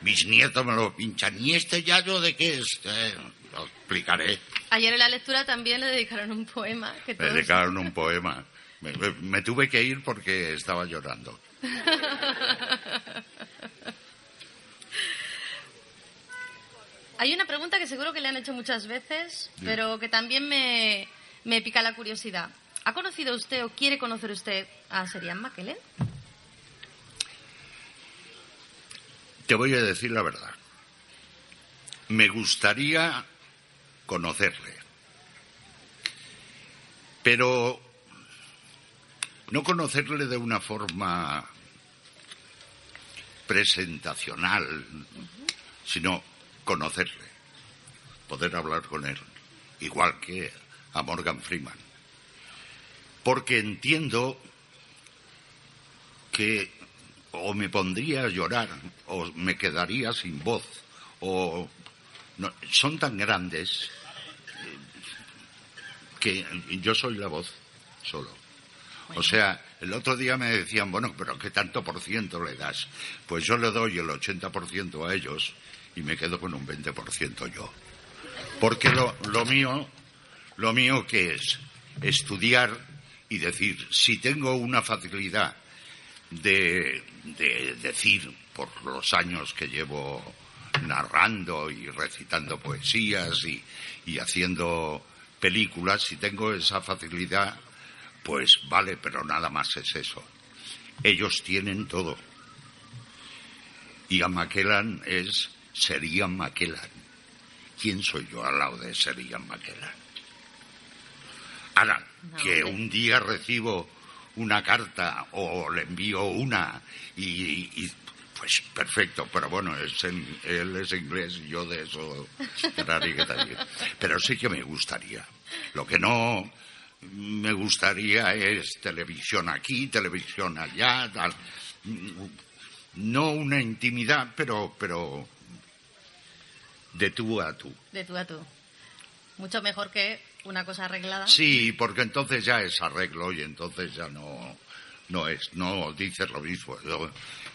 Speaker 8: Mis nietos me lo pinchan. ¿Y este yayo de qué es? Eh, lo explicaré.
Speaker 7: Ayer en la lectura también le dedicaron un poema que todos-
Speaker 8: dedicaron un poema. Me, me- me tuve que ir porque estaba llorando.
Speaker 7: Hay una pregunta que seguro que le han hecho muchas veces, pero que también me, me pica la curiosidad. ¿Ha conocido usted o quiere conocer usted a Serian Mackellen?
Speaker 8: te voy a decir la verdad. Me gustaría conocerle, pero no conocerle de una forma presentacional, sino conocerle, poder hablar con él, igual que a Morgan Freeman. Porque entiendo que o me pondría a llorar o me quedaría sin voz o son tan grandes que yo soy la voz solo. O sea, el otro día me decían, bueno, pero ¿qué tanto por ciento le das? Pues yo le doy el 80% a ellos y me quedo con un 20% yo. Porque lo, lo mío, lo mío que es estudiar y decir, si tengo una facilidad de, decir por los años que llevo narrando y recitando poesías y, y haciendo películas, si tengo esa facilidad, pues vale, pero nada más es eso. Ellos tienen todo. Y a Maquelan es Serian Maquelan. ¿Quién soy yo al lado de Serian Maquelan? Ahora, que un día recibo una carta o le envío una y, pues perfecto, pero bueno, es él es inglés y yo de eso pero sí que me gustaría. Lo que no me gustaría es televisión aquí, televisión allá, tal. no una intimidad, pero pero de tú a tú.
Speaker 7: De tú a tú. Mucho mejor que una cosa arreglada.
Speaker 8: Sí, porque entonces ya es arreglo y entonces ya no, no es, no dices lo mismo.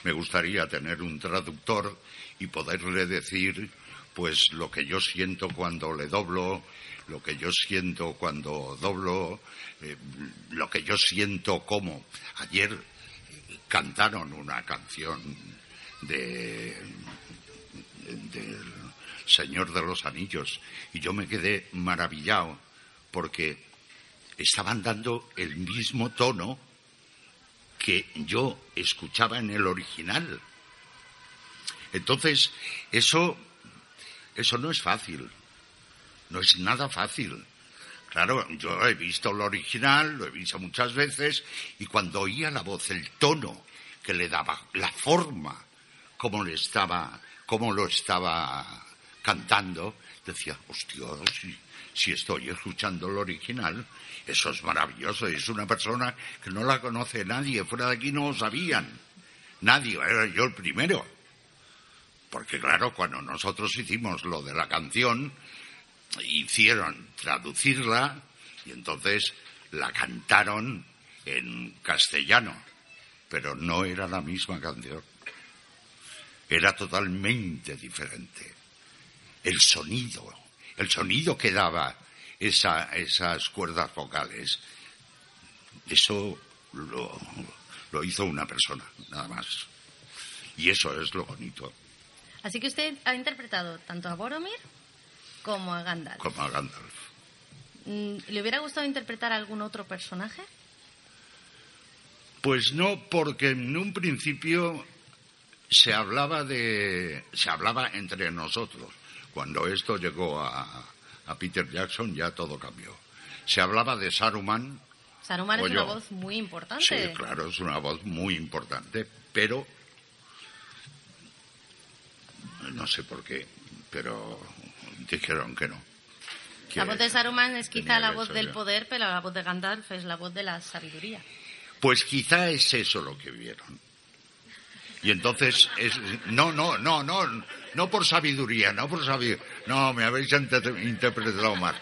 Speaker 8: me gustaría tener un traductor y poderle decir pues lo que yo siento cuando le doblo, lo que yo siento cuando doblo, eh, lo que yo siento como. Ayer cantaron una canción de del Señor de los Anillos y yo me quedé maravillado porque estaban dando el mismo tono que yo escuchaba en el original. Entonces, eso, eso no es fácil, no es nada fácil. Claro, yo he visto el original, lo he visto muchas veces, y cuando oía la voz, el tono que le daba, la forma como le estaba, como lo estaba cantando, decía, hostia, si, si estoy escuchando el original, eso es maravilloso. Es una persona que no la conoce nadie. Fuera de aquí no lo sabían. Nadie. Era yo el primero. Porque claro, cuando nosotros hicimos lo de la canción, hicieron traducirla y entonces la cantaron en castellano. Pero no era la misma canción. Era totalmente diferente. El sonido, el sonido que daba esas cuerdas vocales, eso lo, lo hizo una persona, nada más. Y eso es lo bonito.
Speaker 7: Así que usted ha interpretado tanto a Boromir como a Gandalf.
Speaker 8: Como a Gandalf.
Speaker 7: Mm, ¿Le hubiera gustado interpretar a algún otro personaje?
Speaker 8: Pues no, porque en un principio se hablaba de se hablaba entre nosotros cuando esto llegó a, Peter Jackson ya todo cambió. Se hablaba de Saruman.
Speaker 7: Saruman es una voz muy importante.
Speaker 8: Sí, claro, es una voz muy importante, pero no sé por qué, pero dijeron que no.
Speaker 7: la voz de Saruman es quizá la voz del poder, pero la voz de Gandalf es la voz de la sabiduría.
Speaker 8: Pues quizá es eso lo que vieron. Y entonces, es, no, no, no, no, no por sabiduría, no por sabiduría, no, me habéis interpretado mal.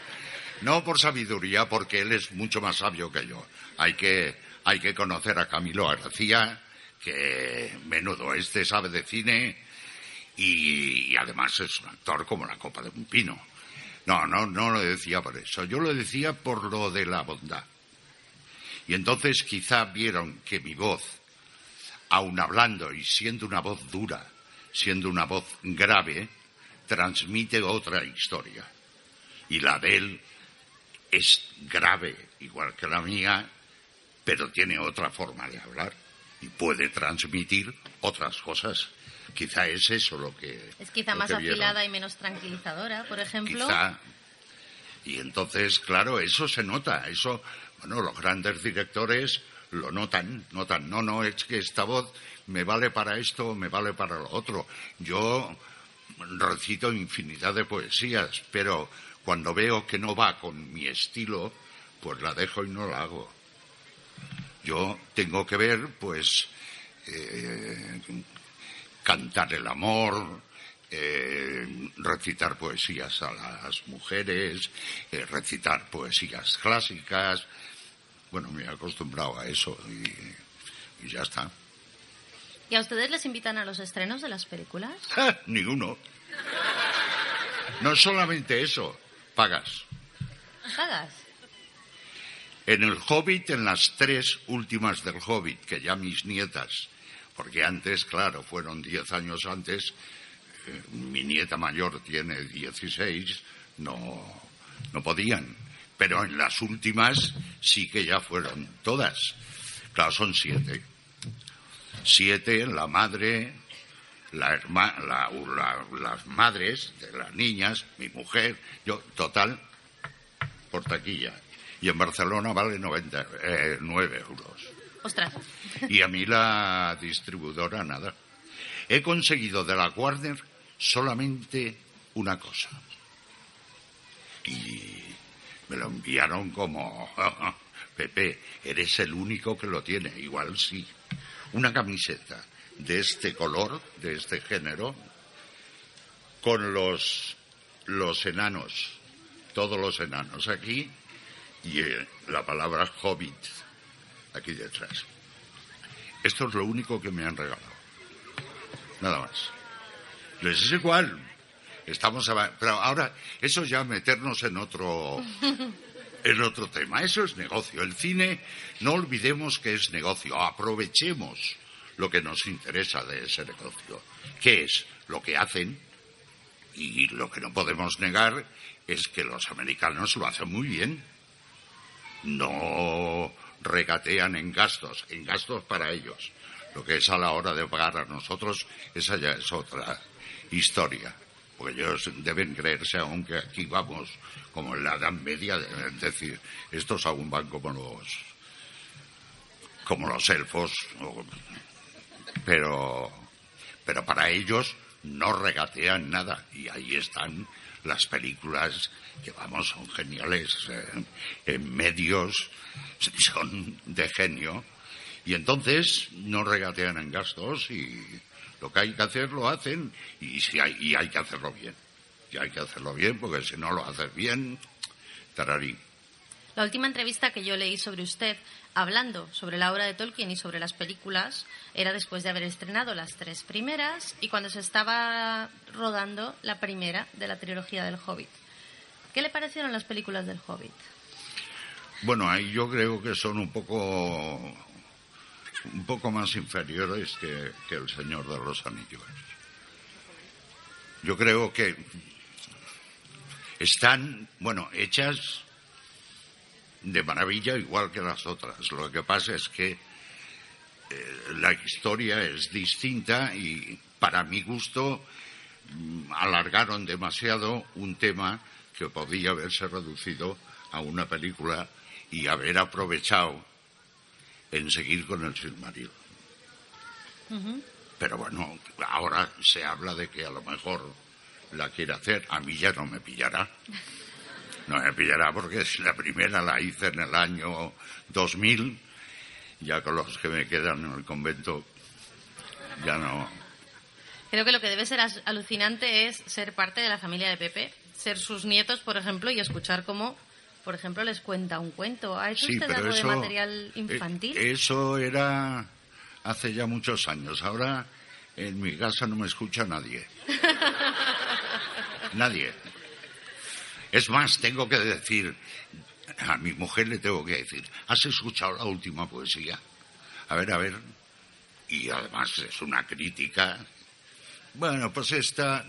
Speaker 8: No por sabiduría, porque él es mucho más sabio que yo. Hay que, hay que conocer a Camilo García, que menudo este sabe de cine y, además es un actor como la copa de un pino. No, no, no lo decía por eso. Yo lo decía por lo de la bondad. Y entonces quizá vieron que mi voz aun hablando y siendo una voz dura, siendo una voz grave, transmite otra historia. Y la de él es grave, igual que la mía, pero tiene otra forma de hablar y puede transmitir otras cosas. Quizá es eso lo que.
Speaker 7: Es quizá más
Speaker 8: vieron.
Speaker 7: afilada y menos tranquilizadora, por ejemplo.
Speaker 8: Quizá. Y entonces, claro, eso se nota. Eso, bueno, los grandes directores lo notan, notan. No, no, es que esta voz me vale para esto, me vale para lo otro. Yo recito infinidad de poesías, pero cuando veo que no va con mi estilo, pues la dejo y no la hago. Yo tengo que ver, pues, eh, cantar el amor, eh, recitar poesías a las mujeres, eh, recitar poesías clásicas. Bueno, me he acostumbrado a eso y, y ya está.
Speaker 7: ¿Y a ustedes les invitan a los estrenos de las películas?
Speaker 8: ¡Ja! Ni uno. No solamente eso, pagas.
Speaker 7: ¿Pagas?
Speaker 8: En el Hobbit, en las tres últimas del Hobbit, que ya mis nietas, porque antes, claro, fueron diez años antes, eh, mi nieta mayor tiene 16, no, no podían. Pero en las últimas sí que ya fueron todas. Claro, son siete. Siete, la madre, la herma- la- la- las madres de las niñas, mi mujer, yo, total, por taquilla. Y en Barcelona vale 90, eh, 9 euros.
Speaker 7: Ostras.
Speaker 8: Y a mí la distribuidora nada. He conseguido de la Warner solamente una cosa. Y me lo enviaron como, Pepe, eres el único que lo tiene. Igual sí. Una camiseta de este color, de este género, con los, los enanos, todos los enanos aquí, y eh, la palabra hobbit aquí detrás. Esto es lo único que me han regalado. Nada más. Les es igual. Estamos pero ahora eso ya meternos en otro en otro tema. Eso es negocio. El cine no olvidemos que es negocio. Aprovechemos lo que nos interesa de ese negocio. ¿Qué es? Lo que hacen y lo que no podemos negar es que los americanos lo hacen muy bien. No regatean en gastos, en gastos para ellos. Lo que es a la hora de pagar a nosotros, esa ya es otra historia. Porque ellos deben creerse, aunque aquí vamos como en la Edad Media, es decir, estos aún van como los como los elfos, pero pero para ellos no regatean nada y ahí están las películas que vamos son geniales eh, en medios son de genio y entonces no regatean en gastos y lo que hay que hacer lo hacen y si hay, y hay que hacerlo bien y hay que hacerlo bien porque si no lo haces bien tararí
Speaker 7: La última entrevista que yo leí sobre usted, hablando sobre la obra de Tolkien y sobre las películas, era después de haber estrenado las tres primeras y cuando se estaba rodando la primera de la trilogía del Hobbit. ¿Qué le parecieron las películas del Hobbit?
Speaker 8: Bueno, ahí yo creo que son un poco un poco más inferiores que, que el Señor de los Anillos. Yo creo que están, bueno, hechas de maravilla igual que las otras. Lo que pasa es que eh, la historia es distinta y para mi gusto mm, alargaron demasiado un tema que podía haberse reducido a una película y haber aprovechado en seguir con el Silmarillion. Pero bueno, ahora se habla de que a lo mejor la quiere hacer. A mí ya no me pillará. No me pillará porque si la primera la hice en el año 2000, ya con los que me quedan en el convento, ya no.
Speaker 7: Creo que lo que debe ser alucinante es ser parte de la familia de Pepe, ser sus nietos, por ejemplo, y escuchar cómo, por ejemplo, les cuenta un cuento. ¿Ha hecho
Speaker 8: Sí,
Speaker 7: usted algo
Speaker 8: eso.
Speaker 7: de material infantil?
Speaker 8: eh, Eso era hace ya muchos años. Ahora en mi casa no me escucha nadie. nadie. Es más, tengo que decir, a mi mujer le tengo que decir, ¿has escuchado la última poesía? A ver, a ver. Y además es una crítica. Bueno, pues esta,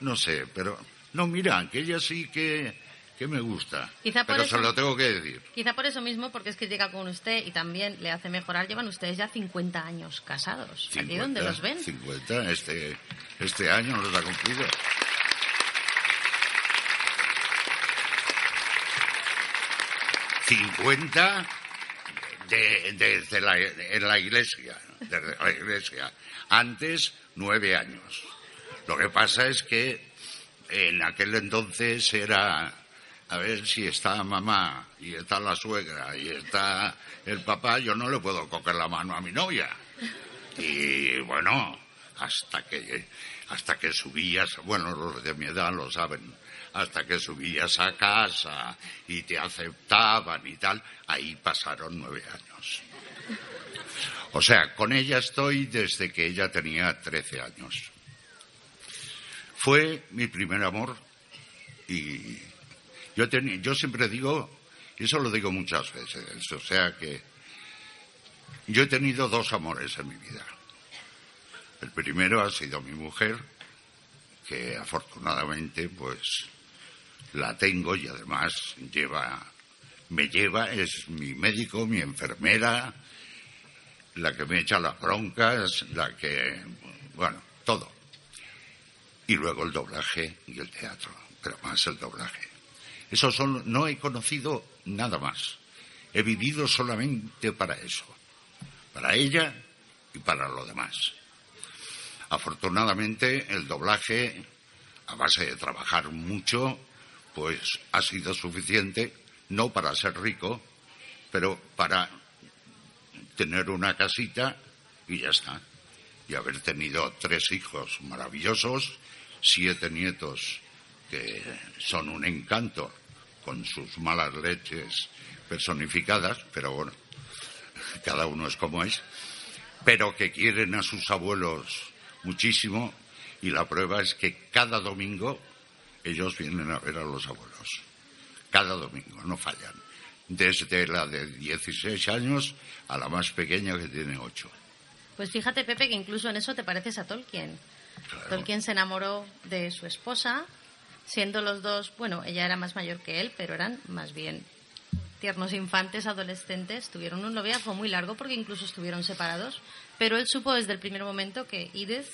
Speaker 8: no sé, pero no, mira, que ella sí que que me gusta.
Speaker 7: Quizá por
Speaker 8: pero
Speaker 7: eso-
Speaker 8: se lo tengo que decir.
Speaker 7: Quizá por eso mismo, porque es crítica con usted y también le hace mejorar, llevan ustedes ya 50 años casados. ¿Aquí
Speaker 8: 50,
Speaker 7: dónde los ven?
Speaker 8: 50, este, este año los ha cumplido. Cincuenta de- desde la, en la iglesia, desde la iglesia. Antes, nueve años. Lo que pasa es que en aquel entonces era a ver si está mamá y está la suegra y está el papá, yo no le puedo coger la mano a mi novia. Y bueno, hasta que hasta que subías, bueno, los de mi edad lo saben, hasta que subías a casa y te aceptaban y tal, ahí pasaron nueve años. O sea, con ella estoy desde que ella tenía 13 años. Fue mi primer amor y yo, teni- yo siempre digo, y eso lo digo muchas veces, o sea que yo he tenido dos amores en mi vida. El primero ha sido mi mujer, que afortunadamente pues la tengo y además lleva, me lleva, es mi médico, mi enfermera, la que me echa las broncas, la que, bueno, todo. Y luego el doblaje y el teatro, pero más el doblaje. Eso son, no he conocido nada más. He vivido solamente para eso, para ella y para lo demás. Afortunadamente el doblaje, a base de trabajar mucho, pues ha sido suficiente, no para ser rico, pero para tener una casita y ya está. Y haber tenido tres hijos maravillosos, siete nietos que son un encanto con sus malas leches personificadas, pero bueno, cada uno es como es, pero que quieren a sus abuelos muchísimo y la prueba es que cada domingo ellos vienen a ver a los abuelos. Cada domingo, no fallan. Desde la de 16 años a la más pequeña que tiene 8.
Speaker 7: Pues fíjate, Pepe, que incluso en eso te pareces a Tolkien. Tolkien se enamoró de su esposa, siendo los dos, bueno, ella era más mayor que él, pero eran más bien tiernos infantes, adolescentes. Tuvieron un noviazgo muy largo porque incluso estuvieron separados, pero él supo desde el primer momento que Edith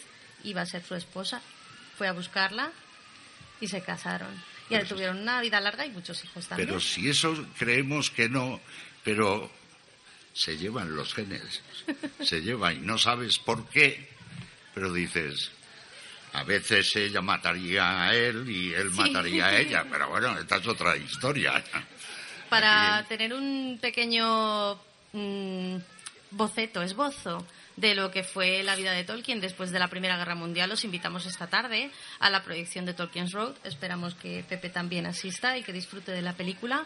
Speaker 7: iba a ser su esposa. Fue a buscarla y se casaron. Y tuvieron una vida larga y muchos hijos también.
Speaker 8: Pero si eso creemos que no, pero se llevan los genes, se llevan y no sabes por qué, pero dices, a veces ella mataría a él y él mataría a ella, pero bueno, esta es otra historia.
Speaker 7: para
Speaker 8: Aquí-
Speaker 7: tener un pequeño mm, boceto, esbozo de lo que fue la vida de Tolkien después de la Primera Guerra Mundial, os invitamos esta tarde a la proyección de Tolkien's Road. Esperamos que Pepe también asista y que disfrute de la película.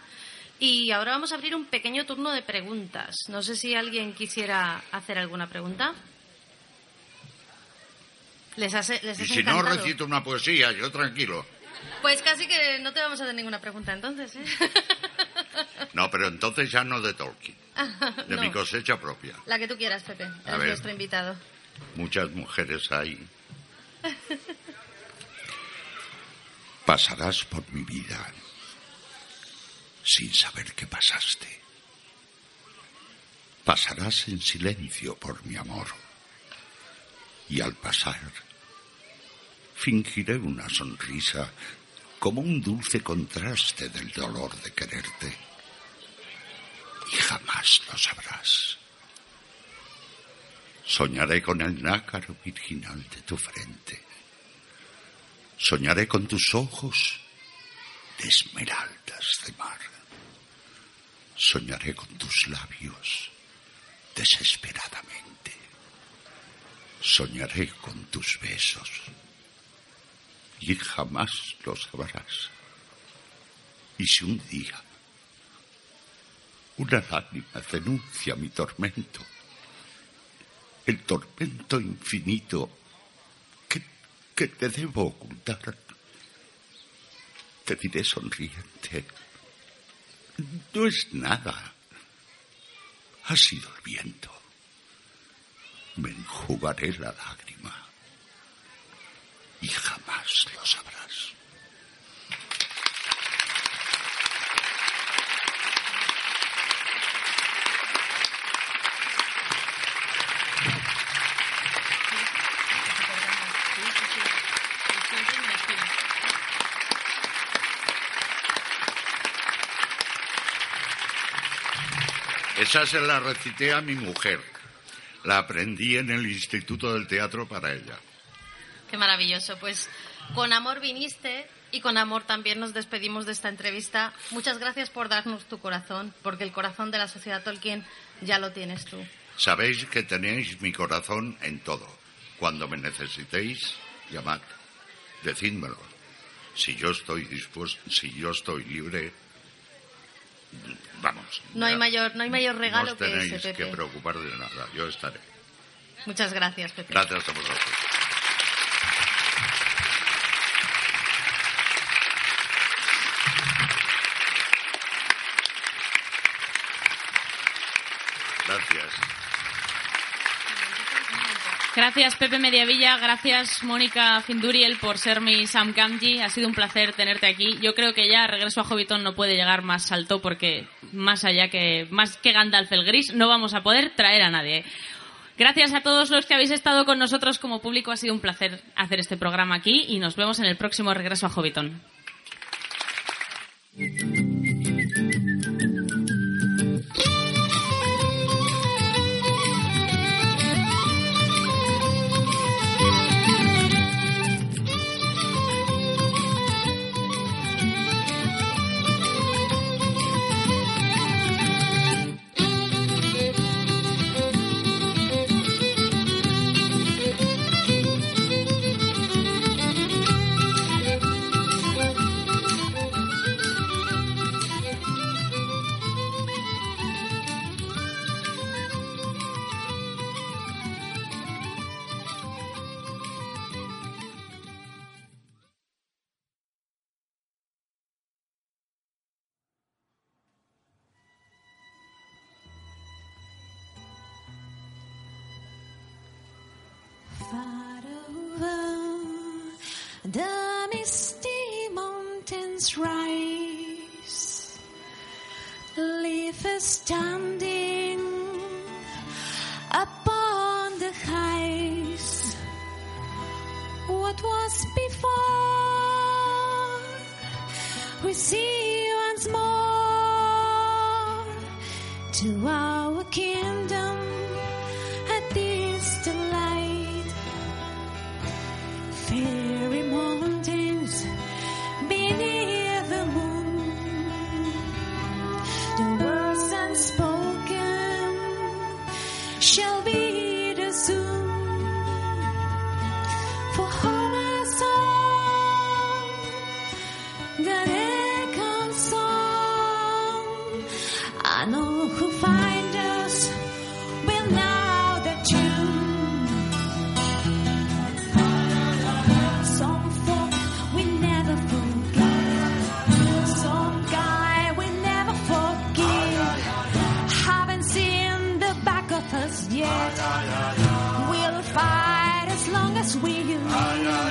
Speaker 7: Y ahora vamos a abrir un pequeño turno de preguntas. No sé si alguien quisiera hacer alguna pregunta. Les hace, les
Speaker 8: Y si no recito una poesía, yo tranquilo.
Speaker 7: Pues casi que no te vamos a hacer ninguna pregunta entonces. ¿eh?
Speaker 8: No, pero entonces ya no de Tolkien, de
Speaker 7: No.
Speaker 8: mi cosecha propia.
Speaker 7: La que tú quieras, Pepe.
Speaker 8: A ver.
Speaker 7: nuestro invitado.
Speaker 8: Muchas mujeres hay. Pasarás por mi vida sin saber que pasaste. Pasarás en silencio por mi amor. Y al pasar, fingiré una sonrisa como un dulce contraste del dolor de quererte. Y jamás lo sabrás. Soñaré con el nácar virginal de tu frente. Soñaré con tus ojos de esmeraldas de mar. Soñaré con tus labios desesperadamente. Soñaré con tus besos y jamás lo sabrás. Y si un día una lágrima denuncia mi tormento, el tormento infinito que, que te debo ocultar. Te diré sonriente. No es nada. Ha sido el viento me enjugaré la lágrima y jamás lo sabrás. Esa se la recité a mi mujer. La aprendí en el Instituto del Teatro para ella.
Speaker 7: Qué maravilloso. Pues con amor viniste y con amor también nos despedimos de esta entrevista. Muchas gracias por darnos tu corazón, porque el corazón de la sociedad Tolkien ya lo tienes tú.
Speaker 8: Sabéis que tenéis mi corazón en todo. Cuando me necesitéis, llamad. Decídmelo. Si yo estoy dispuesto, si yo estoy libre, vamos.
Speaker 7: No hay mayor, no hay mayor regalo
Speaker 8: No
Speaker 7: que ese, Pepe.
Speaker 8: que preocupar de nada. Yo estaré.
Speaker 7: Muchas gracias, Pepe.
Speaker 8: Gracias a vosotros. Gracias.
Speaker 2: Gracias Pepe Mediavilla, gracias Mónica Finduriel por ser mi Sam Gamgee. Ha sido un placer tenerte aquí. Yo creo que ya regreso a Hobbiton no puede llegar más alto porque más allá que más que Gandalf el gris no vamos a poder traer a nadie. Gracias a todos los que habéis estado con nosotros como público. Ha sido un placer hacer este programa aquí y nos vemos en el próximo regreso a Hobbiton.
Speaker 9: Far over the misty mountains rise, leaf is standing upon the heights. What was before, we see once more to our
Speaker 1: Anna.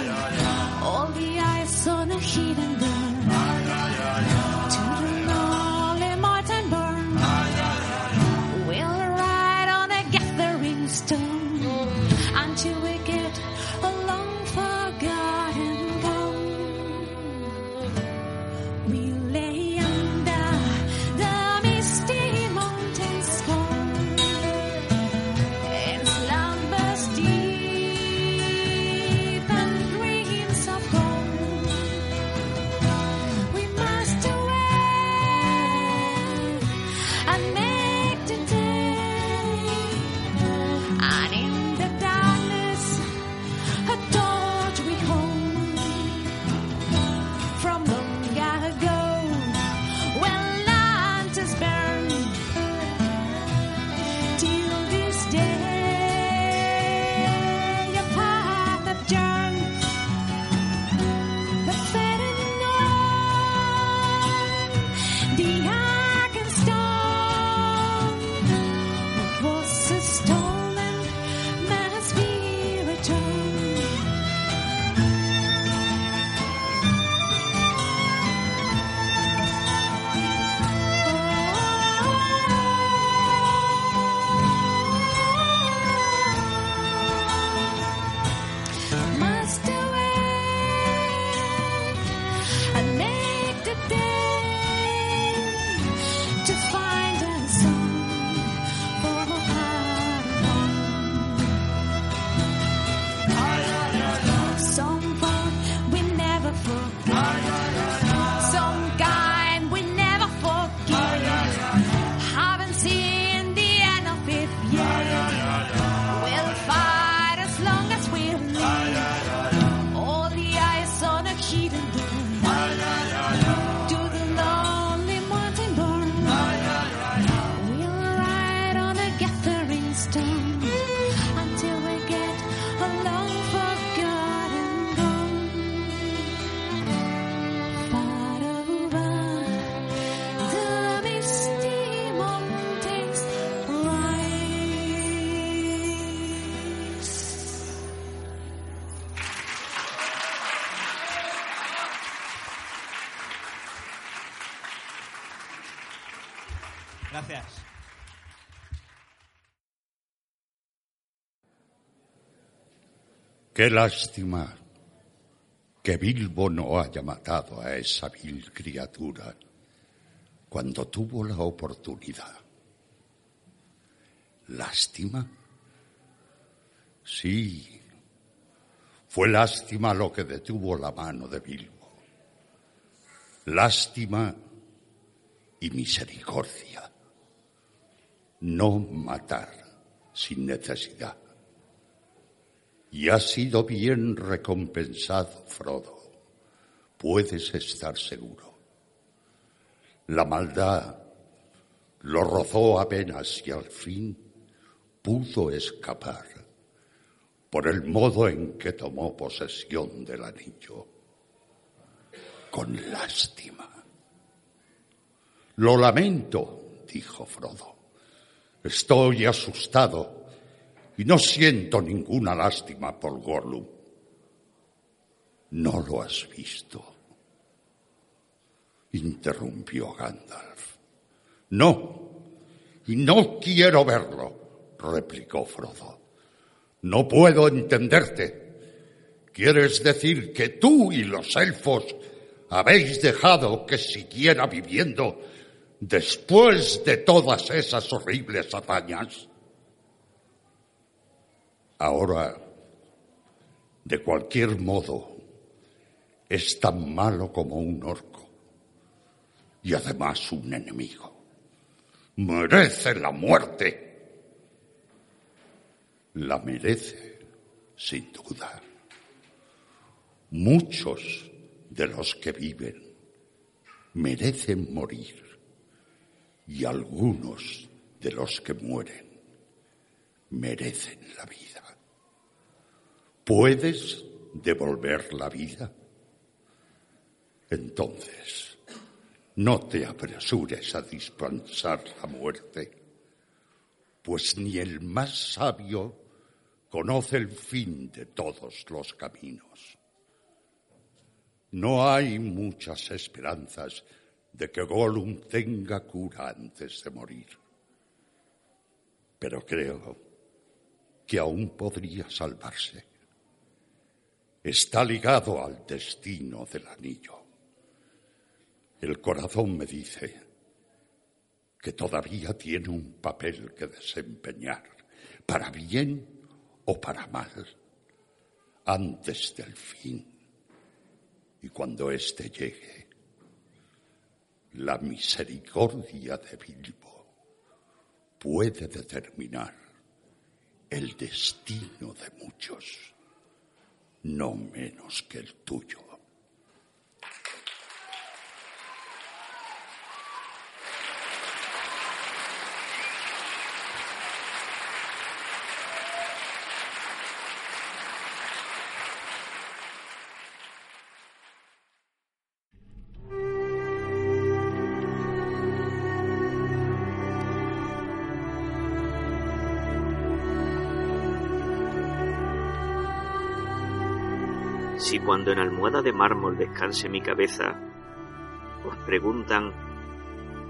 Speaker 8: Qué lástima que Bilbo no haya matado a esa vil criatura cuando tuvo la oportunidad. ¿Lástima? Sí, fue lástima lo que detuvo la mano de Bilbo. Lástima y misericordia. No matar sin necesidad. Y ha sido bien recompensado, Frodo. Puedes estar seguro. La maldad lo rozó apenas y al fin pudo escapar por el modo en que tomó posesión del anillo. Con lástima. Lo lamento, dijo Frodo. Estoy asustado y no siento ninguna lástima por Gollum. No lo has visto, interrumpió Gandalf. No, y no quiero verlo, replicó Frodo. No puedo entenderte. ¿Quieres decir que tú y los elfos habéis dejado que siguiera viviendo después de todas esas horribles hazañas? Ahora, de cualquier modo, es tan malo como un orco y además un enemigo. Merece la muerte. La merece, sin duda. Muchos de los que viven merecen morir y algunos de los que mueren merecen la vida. ¿Puedes devolver la vida? Entonces, no te apresures a dispensar la muerte, pues ni el más sabio conoce el fin de todos los caminos. No hay muchas esperanzas de que Gollum tenga cura antes de morir, pero creo que aún podría salvarse. Está ligado al destino del anillo. El corazón me dice que todavía tiene un papel que desempeñar, para bien o para mal, antes del fin. Y cuando éste llegue, la misericordia de Bilbo puede determinar el destino de muchos, no menos que el tuyo.
Speaker 10: Cuando en almohada de mármol descanse mi cabeza, os preguntan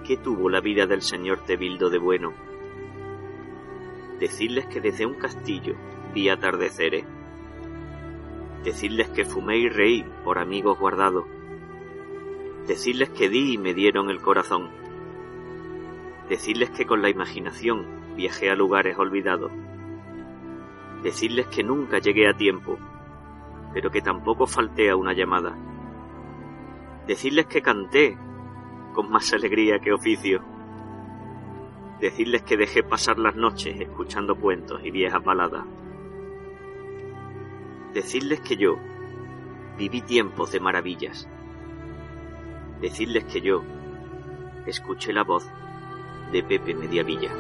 Speaker 10: ¿qué tuvo la vida del señor Tebildo de bueno? Decidles que desde un castillo vi atardeceres. Decidles que fumé y reí por amigos guardados. Decidles que di y me dieron el corazón. Decidles que con la imaginación viajé a lugares olvidados. Decidles que nunca llegué a tiempo, pero que tampoco falté a una llamada. Decirles que canté con más alegría que oficio. Decirles que dejé pasar las noches escuchando cuentos y viejas baladas. Decirles que yo viví tiempos de maravillas. Decirles que yo escuché la voz de Pepe Mediavilla.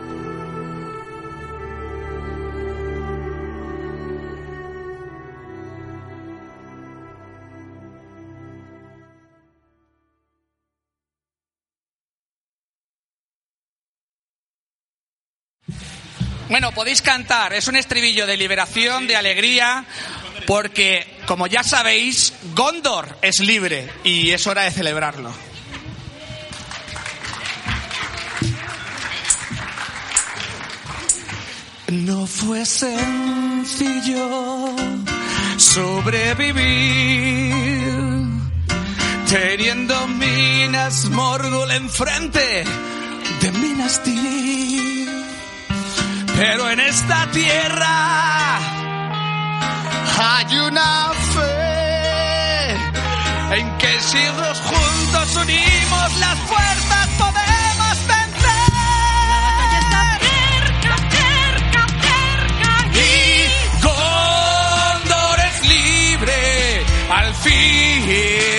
Speaker 11: Bueno, podéis cantar, es un estribillo de liberación, de alegría, porque, como ya sabéis, Gondor es libre y es hora de celebrarlo. No fue sencillo sobrevivir teniendo Minas Morgul enfrente de Minas Tirith. Pero en esta tierra hay una fe en que si los juntos unimos las fuerzas podemos vencer. Y Gondor es libre al fin.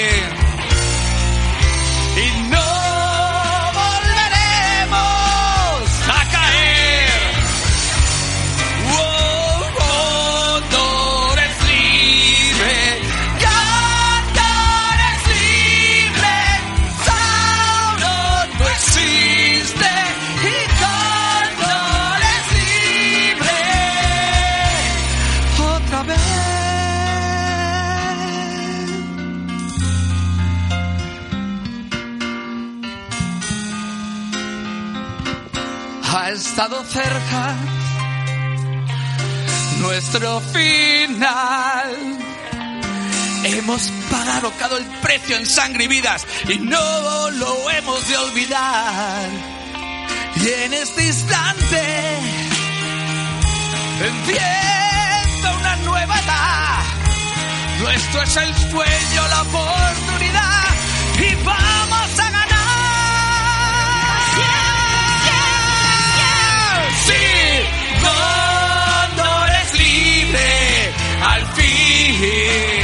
Speaker 11: Cerca nuestro final. Hemos pagado el precio en sangre y vidas y no lo hemos de olvidar. Y en este instante empieza una nueva edad. Nuestro es el sueño, la oportunidad al fin.